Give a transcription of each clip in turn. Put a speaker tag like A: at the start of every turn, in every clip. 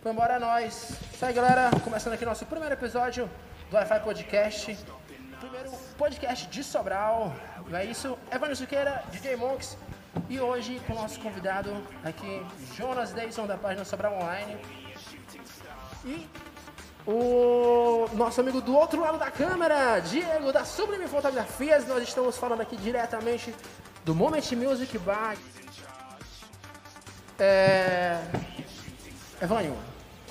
A: Então bora é nóis. Isso aí, galera. Começando aqui nosso primeiro episódio do Wi-Fi Podcast. Primeiro podcast de Sobral. É isso. Evandro Siqueira, DJ Monks. E hoje com o nosso convidado aqui, Jonas Davidson, da página Sobral Online. E o nosso amigo do outro lado da câmera, Diego, da Sublime Fotografias. Nós estamos falando aqui diretamente do Moment Music Bar. É... Evânio,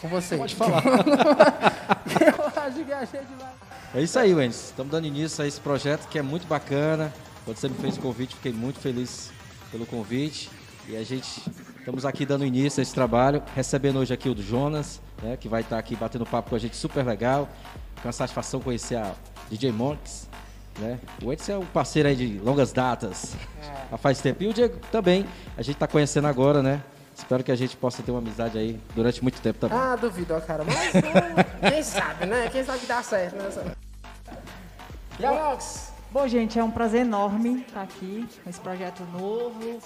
A: com você.
B: Pode falar.
A: Eu acho que achei demais.
B: É isso aí, Wendes. Estamos dando início a esse projeto que é muito bacana. Quando você me fez o convite, fiquei muito feliz pelo convite. E a gente estamos aqui dando início a esse trabalho, recebendo hoje aqui o do Jonas, né, que vai estar aqui batendo papo com a gente super legal. Com a satisfação conhecer a DJ Monks. Né? O Edson é um parceiro aí de longas datas, há faz tempo. E o Diego também, a gente está conhecendo agora, né? Espero que a gente possa ter uma amizade aí durante muito tempo também.
A: Ah, duvido, ó, cara. Mas hum, quem sabe, né? Quem sabe que dá certo, né? E a Mox?
C: Bom, gente, é um prazer enorme estar aqui com esse projeto novo,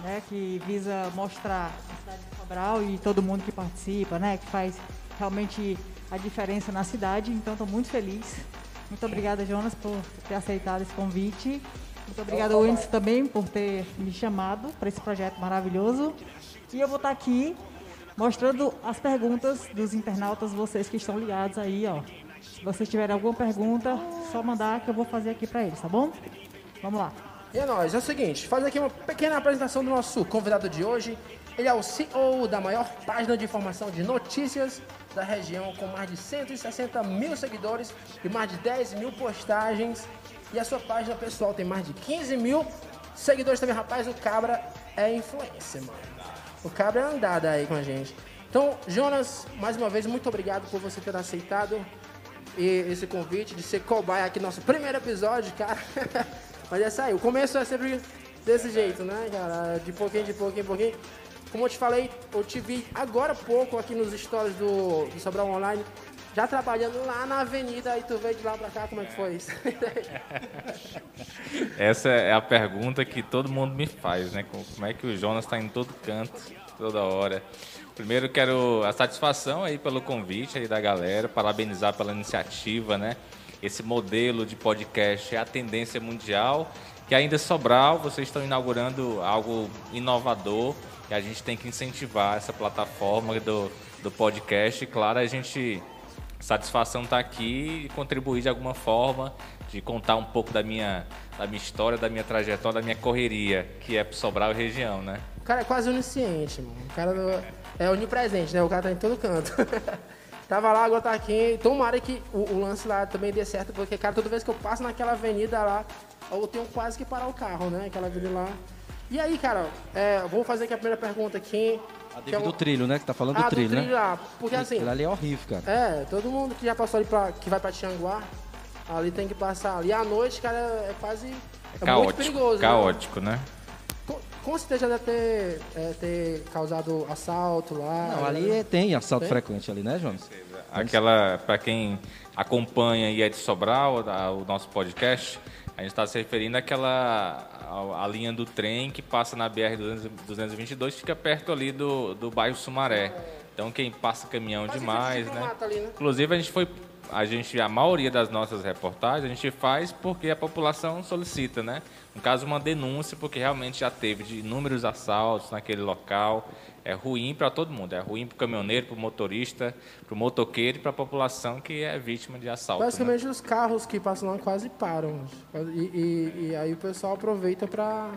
C: né, que visa mostrar a cidade de Sobral e todo mundo que participa, né, que faz realmente a diferença na cidade. Então, estou muito feliz. Muito obrigada, Jonas, por ter aceitado esse convite. Muito obrigada, Wendes, também, por ter me chamado para esse projeto maravilhoso. E eu vou estar aqui mostrando as perguntas dos internautas, vocês que estão ligados aí, ó. Se vocês tiverem alguma pergunta, só mandar que eu vou fazer aqui para eles, tá bom? Vamos lá.
A: E é nóis, é o seguinte, fazer aqui uma pequena apresentação do nosso convidado de hoje. Ele é o CEO da maior página de informação de notícias da região, com mais de 160 mil seguidores e mais de 10 mil postagens. E a sua página pessoal tem mais de 15 mil seguidores também, rapaz. O Cabra é influência, mano. O Cabra é andada aí com a gente. Então, Jonas, mais uma vez, muito obrigado por você ter aceitado esse convite de ser cobaia aqui no nosso primeiro episódio, cara. Mas é isso aí, o começo é sempre desse jeito, né, cara? De pouquinho, de pouquinho, de pouquinho. Como eu te falei, eu te vi agora há pouco aqui nos stories do, do Sobral Online, já trabalhando lá na avenida, e tu veio de lá pra cá, como é que foi isso?
D: Essa é a pergunta que todo mundo me faz, né? Como é que o Jonas está em todo canto, toda hora. Primeiro quero a satisfação aí pelo convite aí da galera, parabenizar pela iniciativa, né? Esse modelo de podcast é a tendência mundial, que ainda Sobral, vocês estão inaugurando algo inovador e a gente tem que incentivar essa plataforma do, do podcast. E, claro, a gente satisfação estar tá aqui e contribuir de alguma forma, de contar um pouco da minha, da minha história, da minha trajetória, da minha correria, que é pro Sobral e região, né?
A: O cara é quase onisciente, mano. O cara é onipresente, né? O cara tá em todo canto. Tava lá, agora tá aqui. Tomara que o, o, lance lá também dê certo, porque, cara, toda vez que eu passo naquela avenida lá, eu tenho quase que parar o carro, né? Aquela avenida lá. E aí, cara, é, vou fazer aqui a primeira pergunta aqui.
B: A é o... do trilho, né? Que tá falando
A: ah,
B: do trilho,
A: do trilho
B: né?
A: Lá, porque assim.
B: Aquilo ali é horrível, cara.
A: É, todo mundo que já passou ali pra. que vai pra Tianguá, ali tem que passar ali. à noite, cara, é quase. É,
D: caótico,
A: muito perigoso.
D: Caótico, né?
A: né? Com, com certeza deve ter, é, ter causado assalto lá.
B: Não, ali
A: né?
B: tem assalto tem? frequente ali, né, Jonas?
D: Aquela, para quem acompanha e é de Sobral, o nosso podcast, a gente está se referindo àquela a, a, linha do trem que passa na BR 222, fica perto ali do, do bairro Sumaré. Então quem passa caminhão demais, né? Ali, né? Inclusive a gente foi a gente a maioria das nossas reportagens a gente faz porque a população solicita, né? No caso uma denúncia porque realmente já teve de inúmeros assaltos naquele local é ruim para todo mundo. É ruim para o caminhoneiro, para o motorista, para o motoqueiro e para a população que é vítima de assalto.
A: Basicamente,
D: né?
A: os carros que passam lá quase param. E, e, e aí o pessoal aproveita para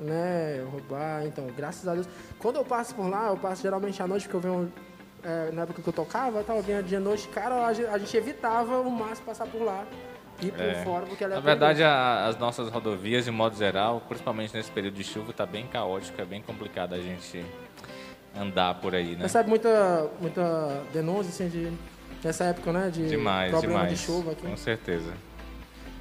A: né, roubar. Então, graças a Deus. Quando eu passo por lá, eu passo geralmente à noite, porque eu venho. É, na época que eu tocava, eu tava vindo dia noite, cara, a gente, a gente evitava o máximo passar por lá por é. fora, porque ela é
D: Na verdade, a, as nossas rodovias, de modo geral, principalmente nesse período de chuva, está bem caótico, é bem complicado a gente andar por aí, né?
A: Recebe muita, muita denúncia, assim, de, nessa época, né? De
D: demais,
A: problema
D: demais.
A: de chuva aqui.
D: Com certeza.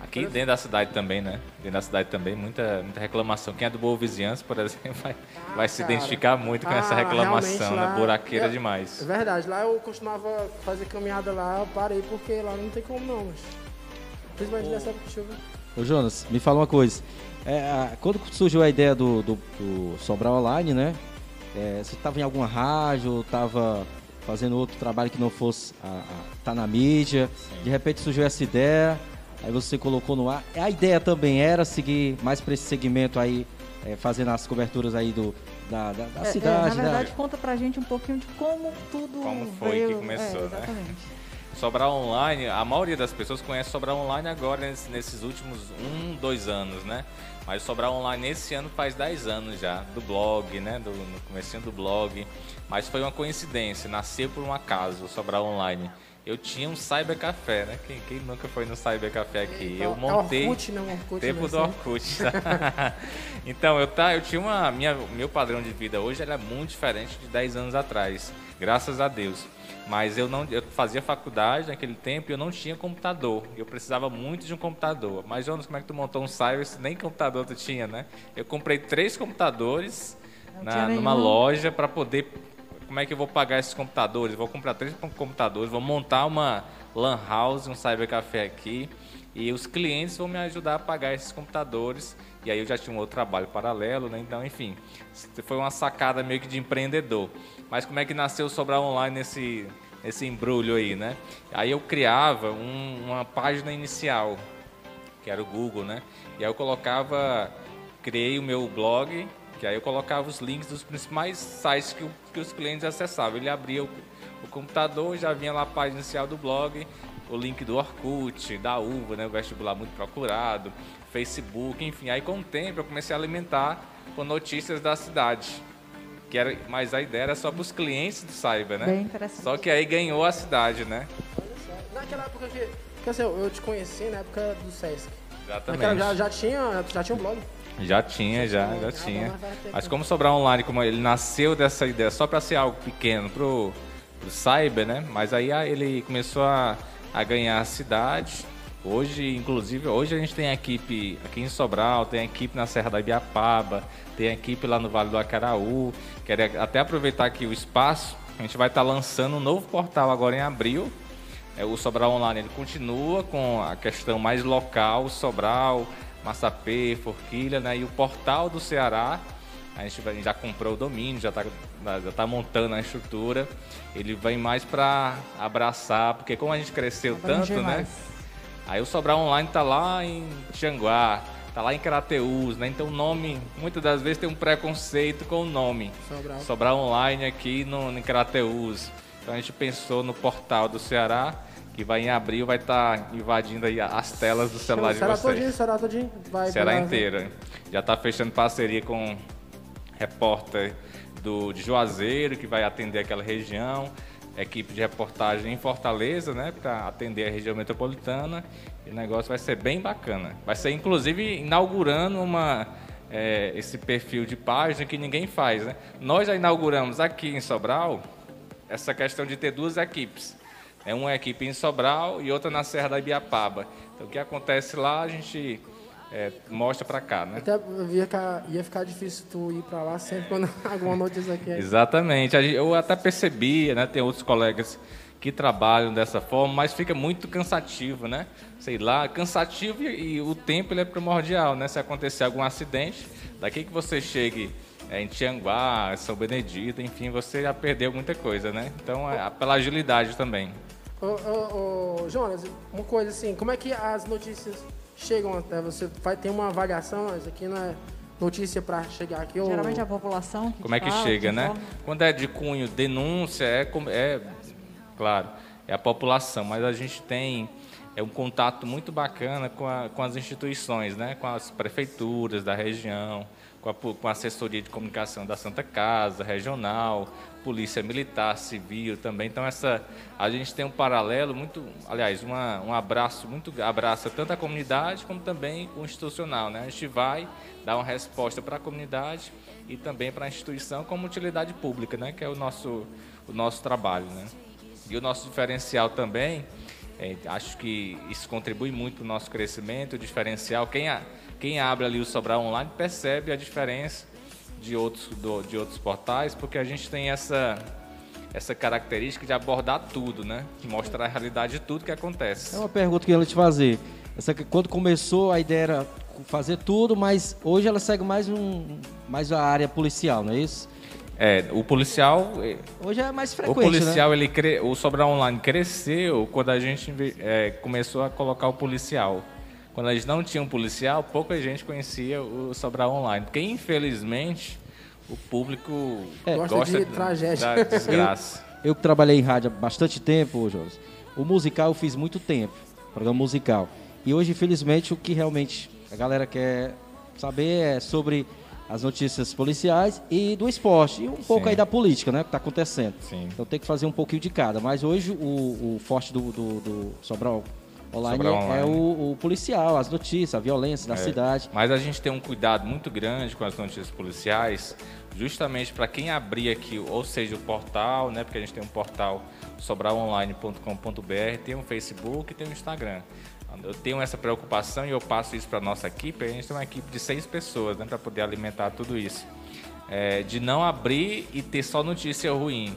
D: Aqui dentro da cidade também, né? Dentro da cidade também, muita, muita reclamação. Quem é do Boa Vizinhança, por exemplo, vai, ah, vai se identificar muito com ah, essa reclamação, né? Buraqueira
A: é,
D: demais.
A: É verdade. Lá eu costumava fazer caminhada lá, eu parei porque lá não tem como não, mas... Principalmente nessa época de chuva.
B: Ô Jonas, me fala uma coisa. É, quando surgiu a ideia do, do, do Sobral Online, né? É, você estava em alguma rádio, estava fazendo outro trabalho que não fosse a, a, tá na mídia. De repente surgiu essa ideia, aí você colocou no ar. A ideia também era seguir mais para esse segmento aí, é, fazendo as coberturas aí do, da, da, da
C: É, é,
B: cidade,
C: na
B: né?
C: verdade, conta pra gente um pouquinho de como tudo
D: Como foi
C: veio.
D: que começou,
C: é,
D: né?
C: exatamente.
D: Sobrar Online, a maioria das pessoas conhece Sobrar Online agora, nesses últimos um, dois anos, né? Mas Sobrar Online esse ano faz 10 anos já, do blog, né? Do, no comecinho do blog. Mas foi uma coincidência, nasceu por um acaso o Sobrar Online. Eu tinha um Cyber Café, né? Quem, quem nunca foi no Cyber Café aqui? Eu montei...
A: É Orkut, né? Orkut,
D: Tempo
A: né?
D: do Orkut. então, eu, tá, eu tinha uma. Minha, meu padrão de vida hoje era muito diferente de 10 anos atrás. Graças a Deus. Mas eu não eu fazia faculdade naquele tempo e eu não tinha computador. Eu precisava muito de um computador. Mas, Jonas, como é que tu montou um cyber se nem computador tu tinha, né? Eu comprei três computadores na, numa
C: nenhum.
D: loja para poder. Como é que eu vou pagar esses computadores? Vou comprar três computadores, vou montar uma LAN house, um cybercafé aqui. E os clientes vão me ajudar a pagar esses computadores. E aí eu já tinha um outro trabalho paralelo, né? Então, enfim, foi uma sacada meio que de empreendedor. Mas como é que nasceu o Sobrar Online nesse, nesse embrulho aí, né? Aí eu criava um- uma página inicial, que era o Google, né? E aí eu colocava, criei o meu blog, que aí eu colocava os links dos principais sites que, o- que os clientes acessavam. Ele abria o, o computador, já vinha lá a página inicial do blog, o link do Orkut, da UVA, né? O vestibular muito procurado, Facebook, enfim. Aí com o tempo eu comecei a alimentar com notícias da cidade. Que era, mas a ideia era só para os clientes do Cyber, né?
C: Bem interessante.
D: Só que aí ganhou a cidade, né?
A: Naquela época que. Porque assim, eu te conheci na época do Sesc.
D: Exatamente.
A: Naquela, já, já, tinha, já tinha um blog.
D: Já tinha, já, já
A: já,
D: tinha.
A: mas
D: como Sobrar Online, como ele nasceu dessa ideia só para ser algo pequeno pro, pro Cyber, né? Mas aí ele começou a, a ganhar a cidade. Hoje, inclusive, hoje a gente tem a equipe aqui em Sobral, tem a equipe na Serra da Ibiapaba, tem a equipe lá no Vale do Acaraú. Quero até aproveitar aqui o espaço. A gente vai estar lançando um novo portal agora em abril, é, o Sobral Online ele continua com a questão mais local, Sobral, Massapê, Forquilha, né? E o portal do Ceará, a gente, já comprou o domínio, já está já tá montando a estrutura. Ele vem mais para abraçar, porque como a gente cresceu tanto, né?
C: mais.
D: Aí o Sobral Online tá lá em Tianguá, tá lá em Carateús, né? Então o nome, muitas das vezes tem um preconceito com o nome.
A: Sobral.
D: Sobral Online aqui no, em Carateús. Então a gente pensou no portal do Ceará, que vai em abril, vai estar invadindo aí as telas do celular de
A: Será todinho,
D: vocês.
A: será todinho. Vai pra-
D: inteira. Já está fechando parceria com repórter do, de Juazeiro, que vai atender aquela região. Equipe de reportagem em Fortaleza, né? Para atender a região metropolitana. E o negócio vai ser bem bacana. Vai ser, inclusive, inaugurando uma, é, esse perfil de página que ninguém faz, né? Nós já inauguramos aqui em Sobral essa questão de ter duas equipes. É uma equipe em Sobral e outra na Serra da Ibiapaba. Então, o que acontece lá, a gente é, mostra para cá, né?
A: Até ia ficar, ia ficar difícil tu ir pra lá sempre quando alguma notícia aqui. é-
D: Exatamente. Eu até percebia, né? Tem outros colegas que trabalham dessa forma, mas fica muito cansativo, né? Sei lá, cansativo e, e o tempo ele é primordial, né? Se acontecer algum acidente, daqui que você chegue é, em Tianguá, São Benedito, enfim, você já perdeu muita coisa, né? Então, é, pela agilidade também.
A: Ô, ô, ô, Jonas, uma coisa assim, como é que as notícias chegam até você? Vai ter uma avaliação, isso aqui não é notícia pra chegar aqui? ou-
C: Geralmente a população.
D: Como é que
C: fala,
D: chega, né?
C: informa.
D: Quando é de cunho denúncia, é, é claro, é a população, mas a gente tem é um contato muito bacana com, a- com as instituições, né? Com as prefeituras da região, com a, com a assessoria de comunicação da Santa Casa, regional, polícia militar, civil também. Então essa a gente tem um paralelo muito, aliás, uma, um abraço muito abraça tanto a comunidade como também o institucional, né? A gente vai dar uma resposta para a comunidade e também para a instituição como utilidade pública, né? Que é o nosso o nosso trabalho, né? E o nosso diferencial também, é, acho que isso contribui muito para o nosso crescimento, o diferencial. Quem, a- quem abre ali o Sobral Online percebe a diferença de outros, do- de outros portais, porque a gente tem essa, essa característica de abordar tudo, né? Mostrar a realidade de tudo que acontece.
B: É uma pergunta que eu ia te fazer. Essa, quando começou, a ideia era fazer tudo, mas hoje ela segue mais, um, mais a área policial, não é isso?
D: É, o policial, é,
B: Hoje é mais
D: o
B: frequente, né?
D: policial, ele cre... o Sobral Online cresceu quando a gente é, começou a colocar o policial. Quando gente não tinha um policial, pouca gente conhecia o Sobral Online, porque infelizmente o público
B: É.
A: Gosta
D: gosta
A: de tragédia.
D: da desgraça.
B: Eu que trabalhei em rádio há bastante tempo, Jonas. O musical eu fiz muito tempo, programa musical. E hoje, infelizmente, o que realmente a galera quer saber é sobre as notícias policiais e do esporte. E um pouco
D: Sim.
B: aí da política, né? Que está acontecendo.
D: Sim.
B: Então tem que fazer um pouquinho de cada. Mas hoje o, o forte do, do, do Sobral Online é
D: Online.
B: o, o policial, as notícias, a violência da
D: É,
B: cidade.
D: Mas a gente tem um cuidado muito grande com as notícias policiais, justamente para quem abrir aqui, ou seja, o portal, né? Porque a gente tem um portal sobralonline.com.br, tem um Facebook e tem um Instagram. Eu tenho essa preocupação e eu passo isso para nossa equipe. A gente tem uma equipe de seis pessoas, né, para poder alimentar tudo isso. É, de não abrir e ter só notícia ruim.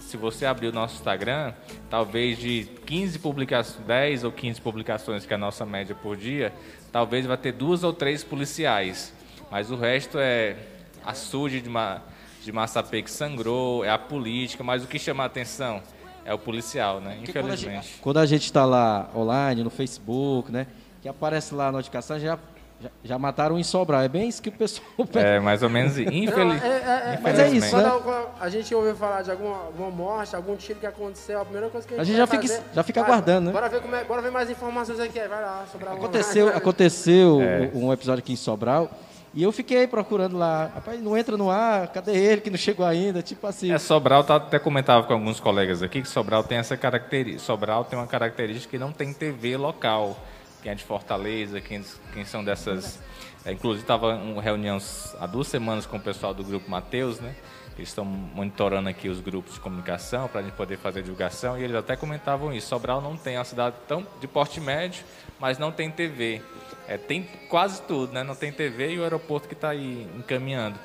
D: Se você abrir o nosso Instagram, talvez de 15 publicações, 10 ou 15 publicações, que é a nossa média por dia, talvez vai ter duas ou três policiais. Mas o resto é açude de, ma, de Massapê que sangrou, é a política, mas o que chama a atenção é o policial, né?
B: Porque
D: Infelizmente.
B: Quando a gente está lá online, no Facebook, né? Que aparece lá a notificação, já, já, já mataram em Sobral. É bem isso que o pessoal.
D: É mais ou menos
A: Não,
D: infeliz...
A: é, é, é,
B: Mas é isso,
A: quando,
B: né?
A: quando a gente ouve falar de alguma, alguma morte, algum tiro que aconteceu, a primeira coisa que a
B: A
A: gente,
B: gente
A: vai
B: já fica-
A: fazer-
B: já fica
A: Vai,
B: aguardando, né?
A: Bora ver, como é, bora ver mais informações aqui. Vai lá, sobre a
B: Aconteceu, aconteceu
D: É.
B: um episódio aqui em Sobral e eu fiquei procurando lá. Rapaz, não entra no ar, cadê ele que não chegou ainda? Tipo assim.
D: É, Sobral, tá, até comentava com alguns colegas aqui que Sobral tem essa característica. Sobral tem uma característica que não tem TV local. Quem é de Fortaleza, quem, quem são dessas. é, inclusive, estava uma reunião há duas semanas com o pessoal do grupo Mateus, né? Eles estão monitorando aqui os grupos de comunicação para a gente poder fazer divulgação e eles até comentavam isso. Sobral não tem é uma cidade tão de porte médio, mas não tem TV. É, tem quase tudo, né? Não tem TV e o aeroporto que está aí encaminhando.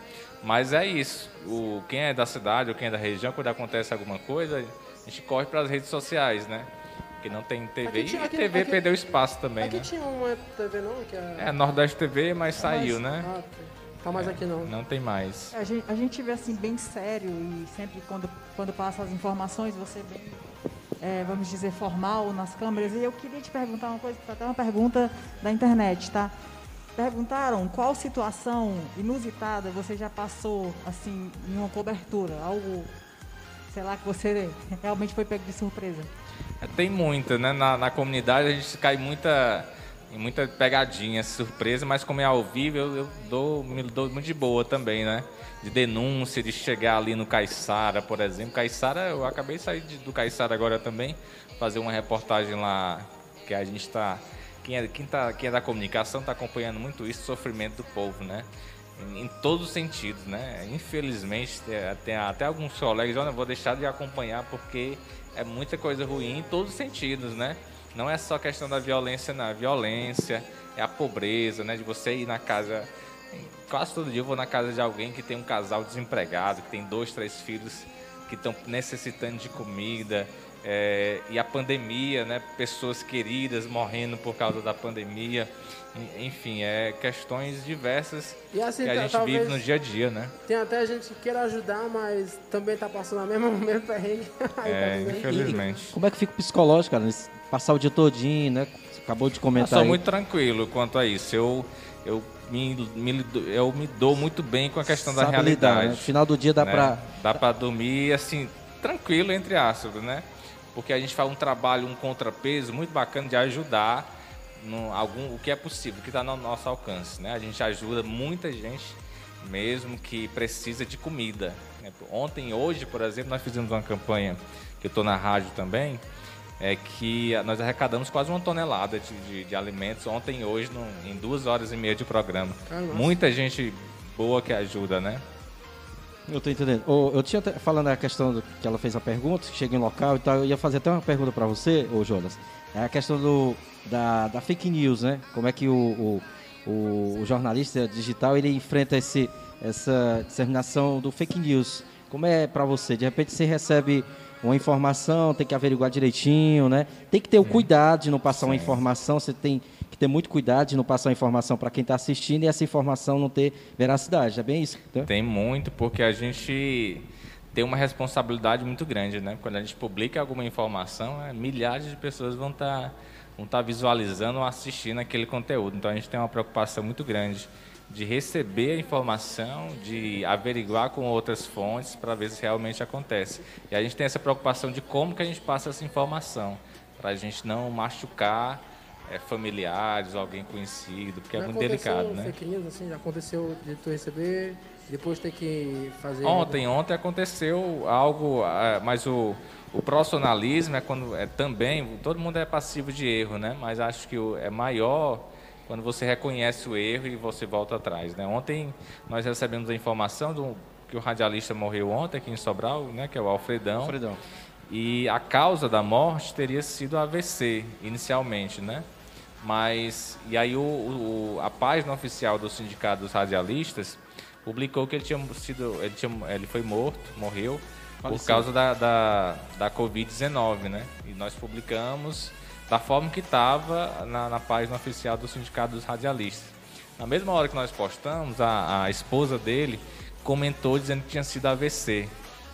D: Mas é isso. O, quem é da cidade ou quem é da região, quando acontece alguma coisa, a gente corre para as redes sociais, né? Porque não tem TV.
A: Aqui tinha-
D: e a TV
A: aqui-
D: perdeu espaço também,
A: Aqui
D: né?
A: tinha uma TV não, que é...
D: É, Nordeste TV, mas saiu,
A: Mas-
D: né?
A: Ah, tá. tá mais aqui não.
D: Não tem mais.
C: A gente, a gente vê assim bem sério e sempre quando, quando passa as informações você bem, é, vamos dizer, formal nas câmeras. E eu queria te perguntar uma coisa, que foi até uma pergunta da internet, tá? Perguntaram qual situação inusitada você já passou assim em uma cobertura, algo, sei lá, que você realmente foi pego de surpresa.
D: É, Tem muita, né? Na, na comunidade a gente cai muita, em muita pegadinha, surpresa, mas como é ao vivo, eu, eu dou, me dou muito de boa também, né? De denúncia, de chegar ali no Caiçara, por exemplo. Caiçara, eu acabei de sair de- do Caiçara agora também, fazer uma reportagem lá, que a gente está. Quem é, quem, tá, quem é da comunicação está acompanhando muito isso, sofrimento do povo, né? Em, em todos os sentidos, né? Infelizmente, tem, tem até alguns colegas, eu vou deixar de acompanhar porque é muita coisa ruim em todos os sentidos, né? Não é só questão da violência, não. A violência é a pobreza, né? De você ir na casa. Quase todo dia eu vou na casa de alguém que tem um casal desempregado, que tem dois, três filhos que estão necessitando de comida. é, e a pandemia, né? Pessoas queridas morrendo por causa da pandemia. En- Enfim, é questões diversas
A: E assim,
D: que a
A: tá-
D: gente vive no dia a dia, né?
A: Tem até gente que queira ajudar, mas também tá passando a mesma, o mesmo perrengue. Aí
D: É,
A: tá
D: infelizmente.
B: Como é que fica o psicológico, cara? Passar o dia todinho, né? Você acabou de
D: Eu
B: comentar
D: sou
B: aí.
D: muito tranquilo quanto a isso. Eu, eu, me, me eu me dou muito bem com a questão da
B: Sabe lidar,
D: realidade.
B: né? No final do dia dá
D: né?
B: pra...
D: Dá pra dormir, assim, tranquilo, entre aspas, né? Porque a gente faz um trabalho, um contrapeso muito bacana de ajudar no, algum, o que é possível, o que está no nosso alcance, né? A gente ajuda muita gente mesmo que precisa de comida. né? Ontem hoje, por exemplo, nós fizemos uma campanha, que eu estou na rádio também, é que nós arrecadamos quase uma tonelada de, de- de alimentos ontem e hoje, num- em duas horas e meia de programa.
A: Caramba.
D: Muita gente boa que ajuda, né?
B: Eu tô entendendo. Eu tinha até- falando a questão do, que ela fez a pergunta, que chega em local e tal, eu ia fazer até uma pergunta para você, ô Jonas. É a questão do, da, da fake news, né? Como é que o, o, o- jornalista digital ele enfrenta esse, essa disseminação do fake news? Como é para você? De repente você recebe uma informação, tem que averiguar direitinho, né? Tem que ter o cuidado de não passar uma informação, você tem ter muito cuidado de não passar informação para quem está assistindo e essa informação não ter veracidade. É bem isso? Né?
D: Tem muito, porque a gente tem uma responsabilidade muito grande, né? Quando a gente publica alguma informação, é, milhares de pessoas vão estar tá, vão tá visualizando ou assistindo aquele conteúdo. Então a gente tem uma preocupação muito grande de receber a informação, de averiguar com outras fontes para ver se realmente acontece. E a gente tem essa preocupação de como que a gente passa essa informação, para a gente não machucar é, familiares, alguém conhecido, porque é já é muito delicado, né?
A: Fake news, assim, já aconteceu de tu receber, depois ter que fazer.
D: Ontem, ontem aconteceu algo, é, mas o, o profissionalismo é quando é também todo mundo é passivo de erro, né? Mas acho que é maior quando você reconhece o erro e você volta atrás, né? Ontem nós recebemos a informação do que o radialista morreu ontem aqui em Sobral, né? Que é o Alfredão.
B: Alfredão.
D: E a causa da morte teria sido AVC inicialmente, né? Mas, e aí o, o, a página oficial do Sindicato dos Radialistas publicou que ele tinha sido, ele, tinha, ele foi morto, morreu, por causa da, da, da Covid-19, né? E nós publicamos da forma que estava na, na, página oficial do Sindicato dos Radialistas. Na mesma hora que nós postamos, a, a esposa dele comentou dizendo que tinha sido AVC.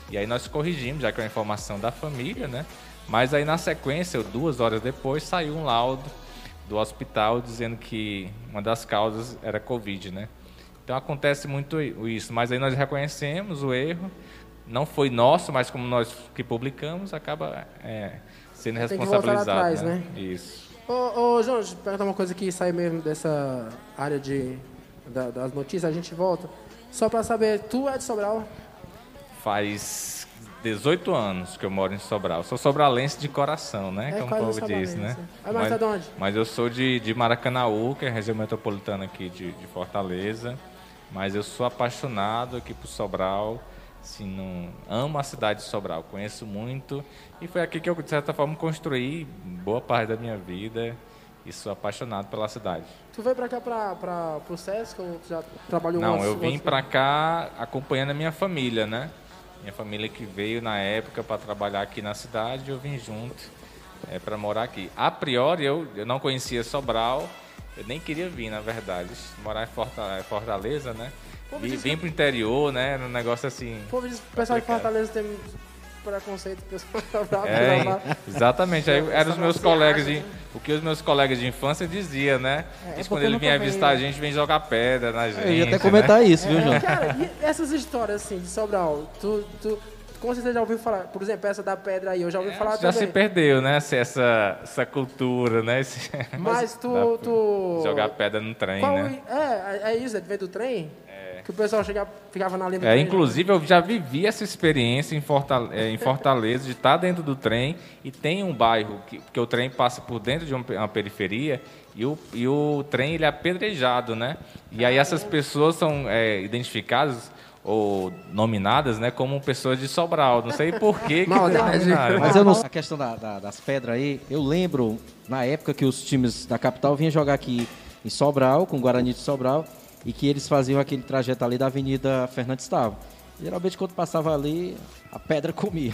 D: E aí nós corrigimos, já que é uma informação da família, né? Mas aí na sequência, duas horas depois, saiu um laudo do hospital dizendo que uma das causas era Covid, né? Então acontece muito isso, mas aí nós reconhecemos o erro, não foi nosso, mas como nós que publicamos, acaba é, sendo Tem responsabilizado. Atrás, né? né? Isso.
A: Ô, ô João, perguntar uma coisa que sai mesmo dessa área de, da, das notícias, a gente volta. Só para saber, tu é de Sobral?
D: Faz 18 anos que eu moro em Sobral. Sou sobralense de coração, né? É, Como o povo diz, né?
A: Ah, mas, mas, de onde?
D: mas eu sou de, de Maracanaú, que é a região metropolitana aqui de, de Fortaleza. Mas eu sou apaixonado aqui por Sobral. Assim, não, amo a cidade de Sobral, conheço muito. E foi aqui que eu, de certa forma, construí boa parte da minha vida. E sou apaixonado pela cidade.
A: Tu veio para cá, para o SESC, ou já trabalhou
D: Não, eu vim para cá acompanhando a minha família, né? Minha família que veio na época para trabalhar aqui na cidade, eu vim junto é, para morar aqui. A priori, eu, eu não conhecia Sobral, eu nem queria vir, na verdade. Morar em Fortaleza, né? Vim, vim pro interior, né? Um negócio assim.
A: O pessoal de Fortaleza tem preconceito pessoal.
D: É, exatamente. Aí eram os meus colegas de, o que os meus colegas de infância diziam, né? É, quando ele vinha visitar a gente, vem jogar pedra na gente. Eu
B: ia até comentar
D: né?
B: isso, viu, João?
A: É, cara, e essas histórias assim de Sobral, tu, tu com certeza já ouviu falar, por exemplo, essa da pedra aí, eu já ouvi é, falar
D: já também. se perdeu, né? Essa, essa cultura, né? Esse,
A: mas tu, tu...
D: Jogar pedra no trem,
A: Qual,
D: né?
A: É, é isso, é de ver do trem? Que o pessoal chegava, ficava na linha do
D: é, trem. Inclusive, eu já vivi essa experiência em Fortaleza, é, em Fortaleza de estar dentro do trem e tem um bairro que, que o trem passa por dentro de uma periferia e o, e o trem ele é apedrejado, né? E aí essas pessoas são é, identificadas ou nominadas, né, como pessoas de Sobral. Não sei por que. que
B: Mas eu não... a questão da, da, das pedras aí, eu lembro na época que os times da capital vinham jogar aqui em Sobral, com o Guarani de Sobral, e que eles faziam aquele trajeto ali da Avenida Fernando Estava. Geralmente, quando passava ali, a pedra comia.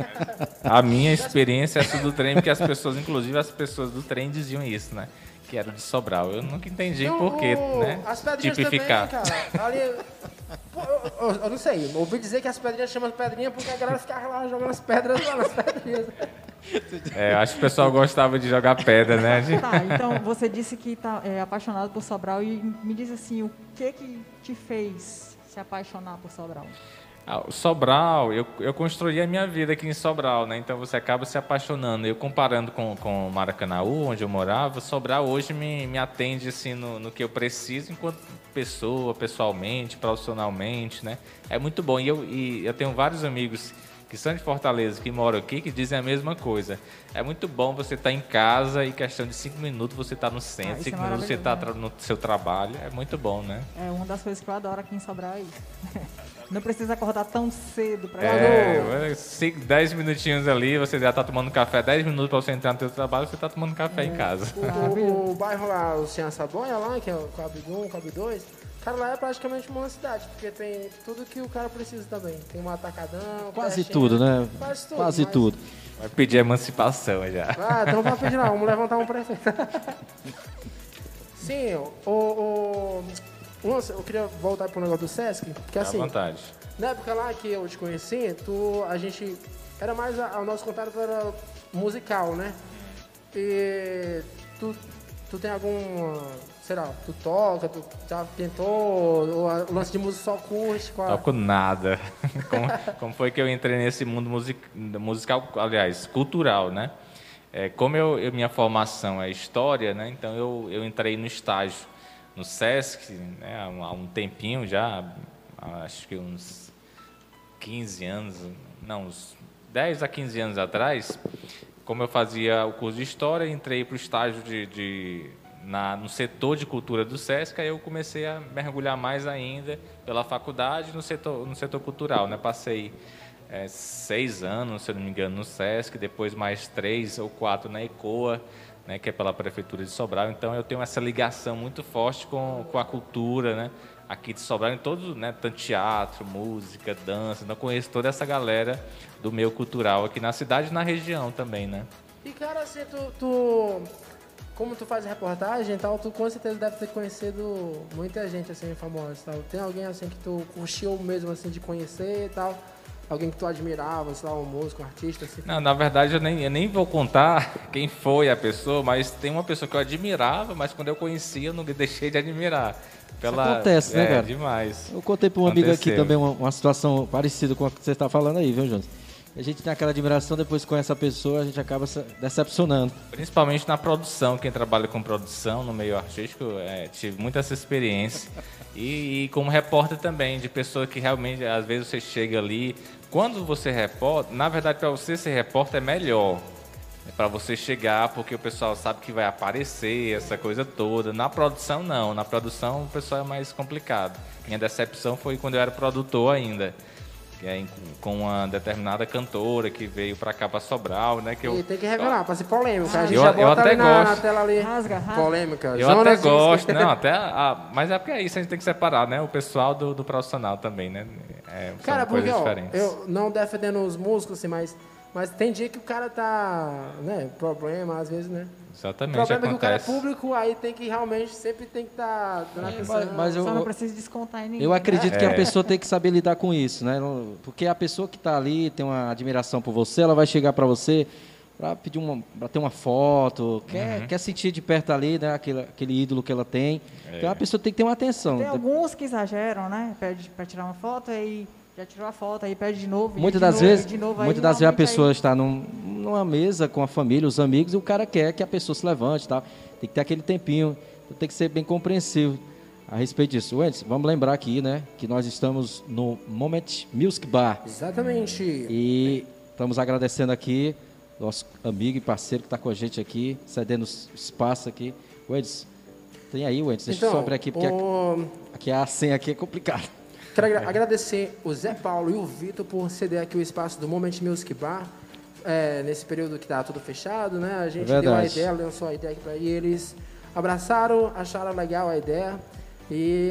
D: A minha experiência é essa do trem, porque as pessoas, inclusive as pessoas do trem, diziam isso, né? Que era de Sobral. Eu nunca entendi por quê, né?
A: As Tipificar. Também, cara. Ali, pô, eu, eu, não sei, ouvi dizer que as pedrinhas chamam pedrinha porque a galera ficava lá jogando as pedras lá nas pedrinhas.
D: É, acho que o pessoal gostava de jogar pedra, né?
C: Tá, então você disse que está é, apaixonado por Sobral e me diz assim, o que que te fez se apaixonar por Sobral?
D: Ah, Sobral, eu, eu construí a minha vida aqui em Sobral, né? Então você acaba se apaixonando. Eu comparando com, com Maracanaú, onde eu morava, Sobral hoje me, me atende assim no, no que eu preciso enquanto pessoa, pessoalmente, profissionalmente, né? É muito bom. E eu, e eu tenho vários amigos que são de Fortaleza, que moram aqui, que dizem a mesma coisa. É muito bom você estar tá em casa e questão de cinco minutos você está no centro, ah, cinco é minutos você está no seu trabalho. É muito bom, né?
C: É uma das coisas que eu adoro aqui em Sobral é isso. Não precisa acordar tão cedo para
D: É, cinco, dez minutinhos ali, você já está tomando café, dez minutos para você entrar no seu trabalho, você está tomando café é. em casa.
A: O, o, o, bairro lá, o Cian Sabonha lá, que é o Cabo 1, Cabo 2, Cara, lá é praticamente uma cidade, porque tem tudo que o cara precisa também. Tem um atacadão.
B: Quase tudo, né? Quase tudo. Quase tudo.
D: Vai pedir emancipação já.
A: Ah, então vamos pedir não, vamos levantar um prefeito. Sim, o, o, o- eu queria voltar pro negócio do Sesc, que
D: Fica à
A: assim,
D: vontade.
A: na época lá que eu te conheci, tu, a gente, era mais, a- o nosso contato era musical, né? E tu, tu tem algum, sei lá, tu toca, tu já tentou, o lance de música só curte, qual
D: Toco nada. Como, como foi que eu entrei nesse mundo music, musical, aliás, cultural, né? É, como eu, eu- minha formação é história, né? Então eu, eu entrei no estágio no SESC, né? Há, um- há um tempinho já, acho que uns 15 anos, não, uns 10 a 15 anos atrás, como eu fazia o curso de História, entrei para o estágio de, de- na, no setor de cultura do SESC, aí eu comecei a mergulhar mais ainda pela faculdade no setor, no setor cultural. Né? Passei eh, seis anos, se não me engano, no SESC, depois mais três ou quatro na ECOA, né, que é pela Prefeitura de Sobral. Então eu tenho essa ligação muito forte com, com a cultura, né? Aqui de Sobral, em todos, né, tanto teatro, música, dança, então eu conheço toda essa galera do meio cultural aqui na cidade e na região também, né?
A: E cara, assim, tu, tu- Como tu faz reportagem e tal, tu com certeza deve ter conhecido muita gente assim, famosa e tal. Tem alguém assim que tu curtiu mesmo assim de conhecer e tal? Alguém que tu admirava, sei lá, um músico, um artista, assim.
D: Não, na verdade eu nem, eu nem vou contar quem foi a pessoa, mas tem uma pessoa que eu admirava, mas quando eu conhecia eu não deixei de admirar. Pela,
B: acontece, né,
D: é,
B: cara?
D: demais.
B: Eu contei para um amigo aqui também uma, uma situação parecida com a que você está falando aí, viu, Jonas? A gente tem aquela admiração, depois conhece a pessoa, a gente acaba se decepcionando.
D: Principalmente na produção, quem trabalha com produção no meio artístico, é, tive muita essa experiência. E, e como repórter também, de pessoa que realmente, às vezes você chega ali. Quando você repórter, na verdade, para você ser repórter é melhor. É para você chegar, porque o pessoal sabe que vai aparecer, essa coisa toda. Na produção, não. Na produção, o pessoal é mais complicado. Minha decepção foi quando eu era produtor ainda. Que é em- com uma determinada cantora que veio para cá, para Sobral, né? Que eu,
A: E tem que revelar, pra ser polêmica. A gente
D: Eu-
A: já
D: eu
A: bota
D: até
A: ali na, na
D: gosto.
A: tela ali.
C: Rasga, rasga.
A: Polêmica.
D: Eu
A: Jonas
D: até gosto, não, até a- mas é porque é isso, a gente tem que separar, né? O pessoal do, do profissional também, né? É, são
A: Cara, porque,
D: coisas
A: ó,
D: diferentes.
A: eu não defendendo os músicos, assim, mas, mas tem dia que o cara tá, né, problema, às vezes, né? O
D: Exatamente,
A: problema é que o cara é público, aí tem que realmente, sempre tem que estar dando atenção.
B: Mas, mas eu,
C: Só não precisa descontar em ninguém.
B: eu acredito que a
D: É.
B: pessoa tem que saber lidar com isso, né? Porque a pessoa que está ali tem uma admiração por você, ela vai chegar para você para pedir uma, para ter uma foto, quer, quer sentir de perto ali, né? Aquele, aquele ídolo que ela tem. Então a pessoa tem que ter uma atenção.
C: Tem alguns que exageram, né? Pede pra tirar uma foto, aí já tirou a foto, aí pede de novo.
B: Muitas das
C: novo,
B: vezes,
C: de novo, aí
B: muitas das vezes a pessoa
C: aí-
B: está num- numa mesa com a família, os amigos, e o cara quer que a pessoa se levante, e tal. Tem que ter aquele tempinho, então tem que ser bem compreensivo a respeito disso. Wendes, vamos lembrar aqui, né, que nós estamos no Moment Music Bar
A: Exatamente.
B: e estamos agradecendo aqui nosso amigo e parceiro que está com a gente aqui, cedendo espaço aqui. Wendes, tem aí, Wendes, deixa eu só abrir aqui, porque aqui,
A: o-
B: aqui a senha aqui é complicado.
A: Quero agra- agradecer o Zé Paulo e o Vitor por ceder aqui o espaço do Moment Music Bar. é, nesse período que tá tudo fechado, né? A gente deu a ideia, lançou a ideia aqui para eles. Abraçaram, acharam legal a ideia. E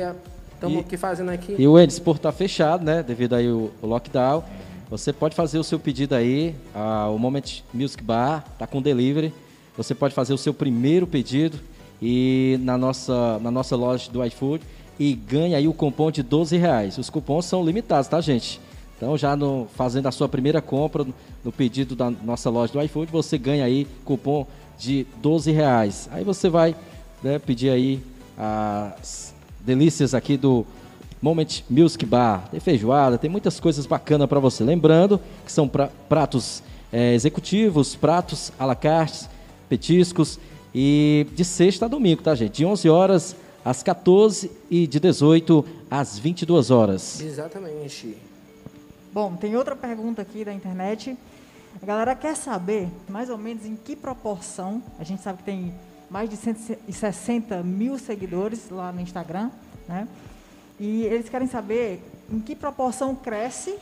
A: estamos aqui fazendo aqui.
B: E o Wendes, por estar fechado, né, devido aí o, o lockdown, você pode fazer o seu pedido aí, ah, o Moment Music Bar tá com delivery. Você pode fazer o seu primeiro pedido e na nossa, na nossa loja do iFood e ganha aí o cupom de 12 reais. Os cupons são limitados, tá, gente? Então, já no, fazendo a sua primeira compra no, pedido da nossa loja do iFood, você ganha aí cupom de 12 reais. Aí você vai né, pedir aí as delícias aqui do Moment Music Bar. Tem feijoada, tem muitas coisas bacanas para você. Lembrando que são pra- pratos eh, executivos, pratos à la carte, petiscos e de sexta a domingo, tá, gente? De 11 horas às 14 e de 18 às 22 horas.
A: Exatamente.
C: Bom, tem outra pergunta aqui da internet. A galera quer saber mais ou menos em que proporção, a gente sabe que tem mais de 160 mil seguidores lá no Instagram, né? E eles querem saber em que proporção cresce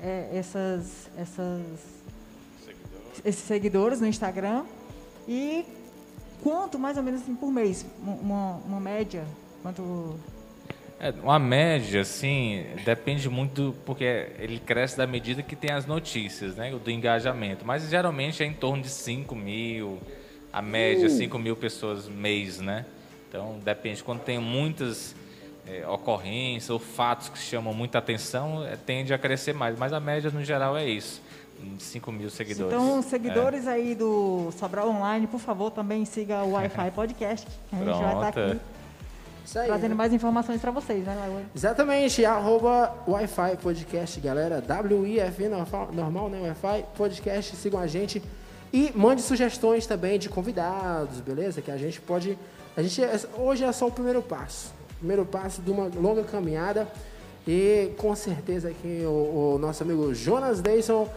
C: é, essas, essas, esses seguidores no Instagram e quanto mais ou menos assim, por mês, uma, uma média, quanto
D: É, uma média, assim, depende muito, porque ele cresce da medida que tem as notícias, né? Do engajamento. Mas geralmente é em torno de 5 mil, a média, 5 mil pessoas mês, né? Então depende. Quando tem muitas é, ocorrências ou fatos que chamam muita atenção, é, tende a crescer mais. Mas a média, no geral, é isso. 5 mil seguidores.
C: Então, seguidores é. aí do Sobral Online, por favor, também siga o Wi-Fi Podcast. A gente vai estar aqui
A: Isso aí.
C: trazendo mais informações para vocês, né, Lagoa?
A: Exatamente, arroba Wi-Fi Podcast, galera. WIF normal, né? Wi-Fi Podcast, sigam a gente. E mande sugestões também de convidados, beleza? Que a gente pode. A gente, hoje é só o primeiro passo. Primeiro passo de uma longa caminhada. E com certeza aqui o, o nosso amigo Jonas Dayson,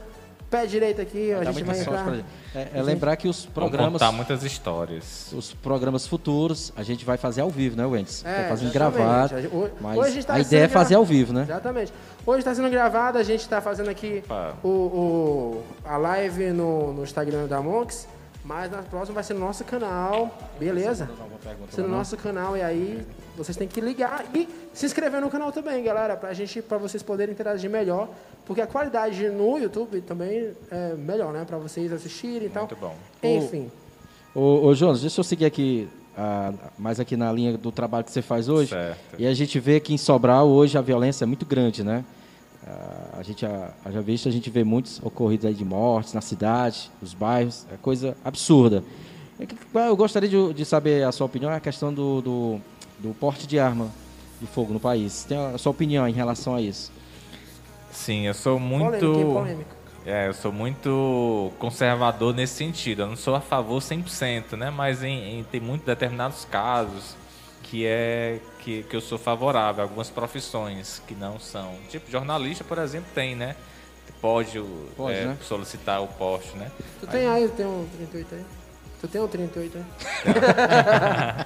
A: pé direito aqui, a gente vai entrar.
B: pra. É, é lembrar que os
D: Vamos
B: programas,
D: contar muitas histórias.
B: os programas futuros, a gente vai fazer ao vivo, né, Wendes?
A: É,
B: tá fazendo gravado,
A: hoje-
B: mas
A: hoje tá
B: a ideia é fazer
A: gra-
B: ao vivo, né?
A: Exatamente. Hoje está sendo gravado, a gente está fazendo aqui o, o- a live no, no Instagram da Monks, mas na próxima vai ser no nosso canal, beleza? Vai ser no nosso canal e aí vocês têm que ligar e se inscrever no canal também, galera, pra gente, para vocês poderem interagir melhor, porque a qualidade no YouTube também é melhor, né, para vocês assistirem e tal.
D: Muito bom.
A: Enfim.
B: Ô, ô Jonas, deixa eu seguir aqui, ah, mais aqui na linha do trabalho que você faz hoje.
D: Certo.
B: E a gente vê que em Sobral hoje a violência é muito grande, né? Ah, a gente a, já visto, a gente vê muitos ocorridos aí de mortes na cidade, nos bairros, é coisa absurda. É Eu gostaria de, de saber a sua opinião a questão do, do, do porte de arma de fogo no país. Tem a sua opinião em relação a isso?
D: Sim, eu sou muito.
A: Polêmica, polêmica.
D: É, eu sou muito conservador nesse sentido. Eu não sou a favor 100%, né? Mas em, em- tem muitos determinados casos que é que, que eu sou favorável. Algumas profissões que não são. Tipo, jornalista, por exemplo, tem, né? Pode,
B: Pode,
D: é,
B: né?
D: solicitar o poste, né?
A: Tu tem aí, tem um 38 aí? Tu tem um 38 aí?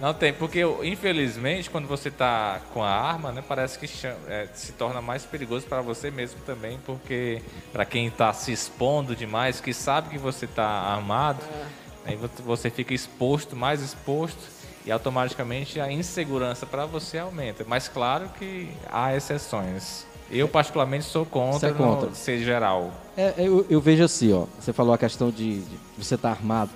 D: Não tem, porque infelizmente quando você está com a arma, né, parece que cha- é, se torna mais perigoso para você mesmo também, porque para quem está se expondo demais, que sabe que você está armado, aí vo- você fica exposto, mais exposto, e automaticamente a insegurança para você aumenta. Mas claro que há exceções. Eu particularmente sou contra,
B: Você é contra.
D: no ser geral.
B: É, eu, eu vejo assim, ó. Você falou a questão de, de você estar armado.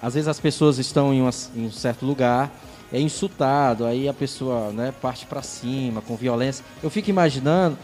B: Às vezes as pessoas estão em, uma- em um certo lugar, é insultado, aí a pessoa né, parte pra cima com violência. Eu fico imaginando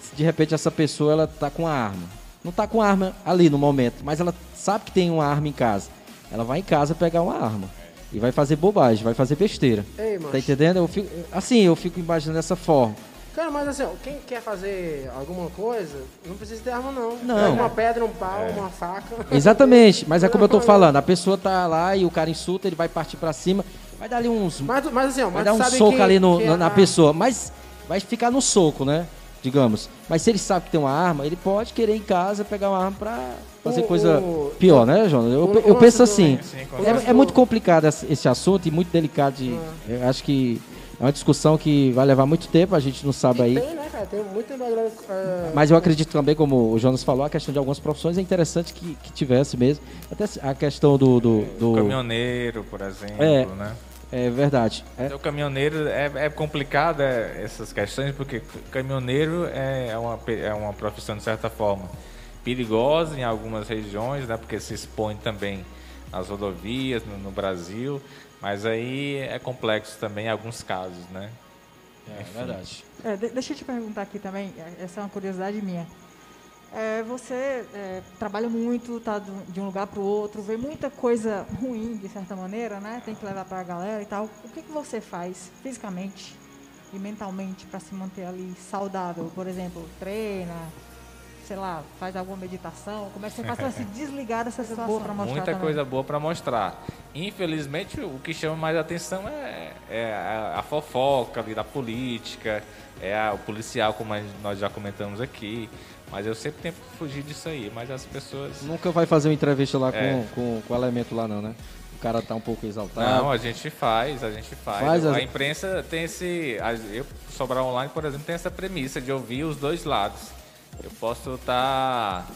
B: se de repente essa pessoa ela tá com a arma. Não tá com a arma ali no momento, mas ela sabe que tem uma arma em casa. Ela vai em casa pegar uma arma e vai fazer bobagem, vai fazer besteira.
A: Ei.
B: Tá entendendo? Eu fico, assim, eu fico imaginando dessa forma.
A: Cara, mas assim, ó, quem quer fazer alguma coisa, não precisa ter arma, não.
B: Não.
A: Pega uma pedra, um
D: É.
A: pau, uma faca.
B: Exatamente, mas é como eu tô falando, a pessoa tá lá e o cara insulta, ele vai partir pra cima, vai dar ali uns
A: Mas, mas assim, ó,
B: vai
A: mas
B: dar um
A: sabe
B: soco
A: que-
B: ali no-
A: que
B: na, na
A: a-
B: pessoa, mas vai ficar no soco, né? Digamos. Mas se ele sabe que tem uma arma, ele pode querer em casa pegar uma arma pra fazer
A: O-
B: coisa
A: o-
B: pior, né, Jonas? Eu,
A: o-
B: eu
A: o
B: penso
A: lance
B: assim, é, é muito complicado esse esse assunto e muito delicado de...
A: Ah.
B: Eu acho que é uma discussão que vai levar muito tempo, a gente não sabe aí.
A: Tem, né, cara? Tem muito é,
B: Mas eu acredito também, como o Jonas falou, a questão de algumas profissões é interessante que, que tivesse mesmo. Até a questão do... do, do-
D: Caminhoneiro, por exemplo,
B: É.
D: né?
B: É verdade. É,
D: O caminhoneiro é, é complicado é, essas questões, porque caminhoneiro é, é uma, é uma profissão, de certa forma, perigosa em algumas regiões, né, porque se expõe também nas rodovias, no, no Brasil, mas aí é complexo também em alguns casos, né?
B: é verdade.
C: É, de- deixa eu te perguntar aqui também, é, essa é uma curiosidade minha. É, você é, trabalha muito, tá de um lugar para o outro, vê muita coisa ruim, de certa maneira, né? Tem que levar para a galera e tal. O que, que você faz fisicamente e mentalmente para se manter ali saudável? Por exemplo, treina, sei lá, faz alguma meditação? Como é que você faz para se desligar dessa situação? Pra mostrar
D: Muita
C: também?
D: coisa boa para mostrar. Infelizmente, o que chama mais atenção é, é a, a fofoca ali da política, é a- o policial, como a nós já comentamos aqui. Mas eu sempre tento fugir disso aí, mas as pessoas.
B: Nunca vai fazer uma entrevista lá com,
D: É.
B: com, com o elemento lá não, né? O cara tá um pouco exaltado.
D: Não, a gente faz, a gente faz.
B: Faz as-
D: A imprensa tem esse. a- Eu, Sobrar Online, por exemplo, tem essa premissa de ouvir os dois lados. Eu posso estar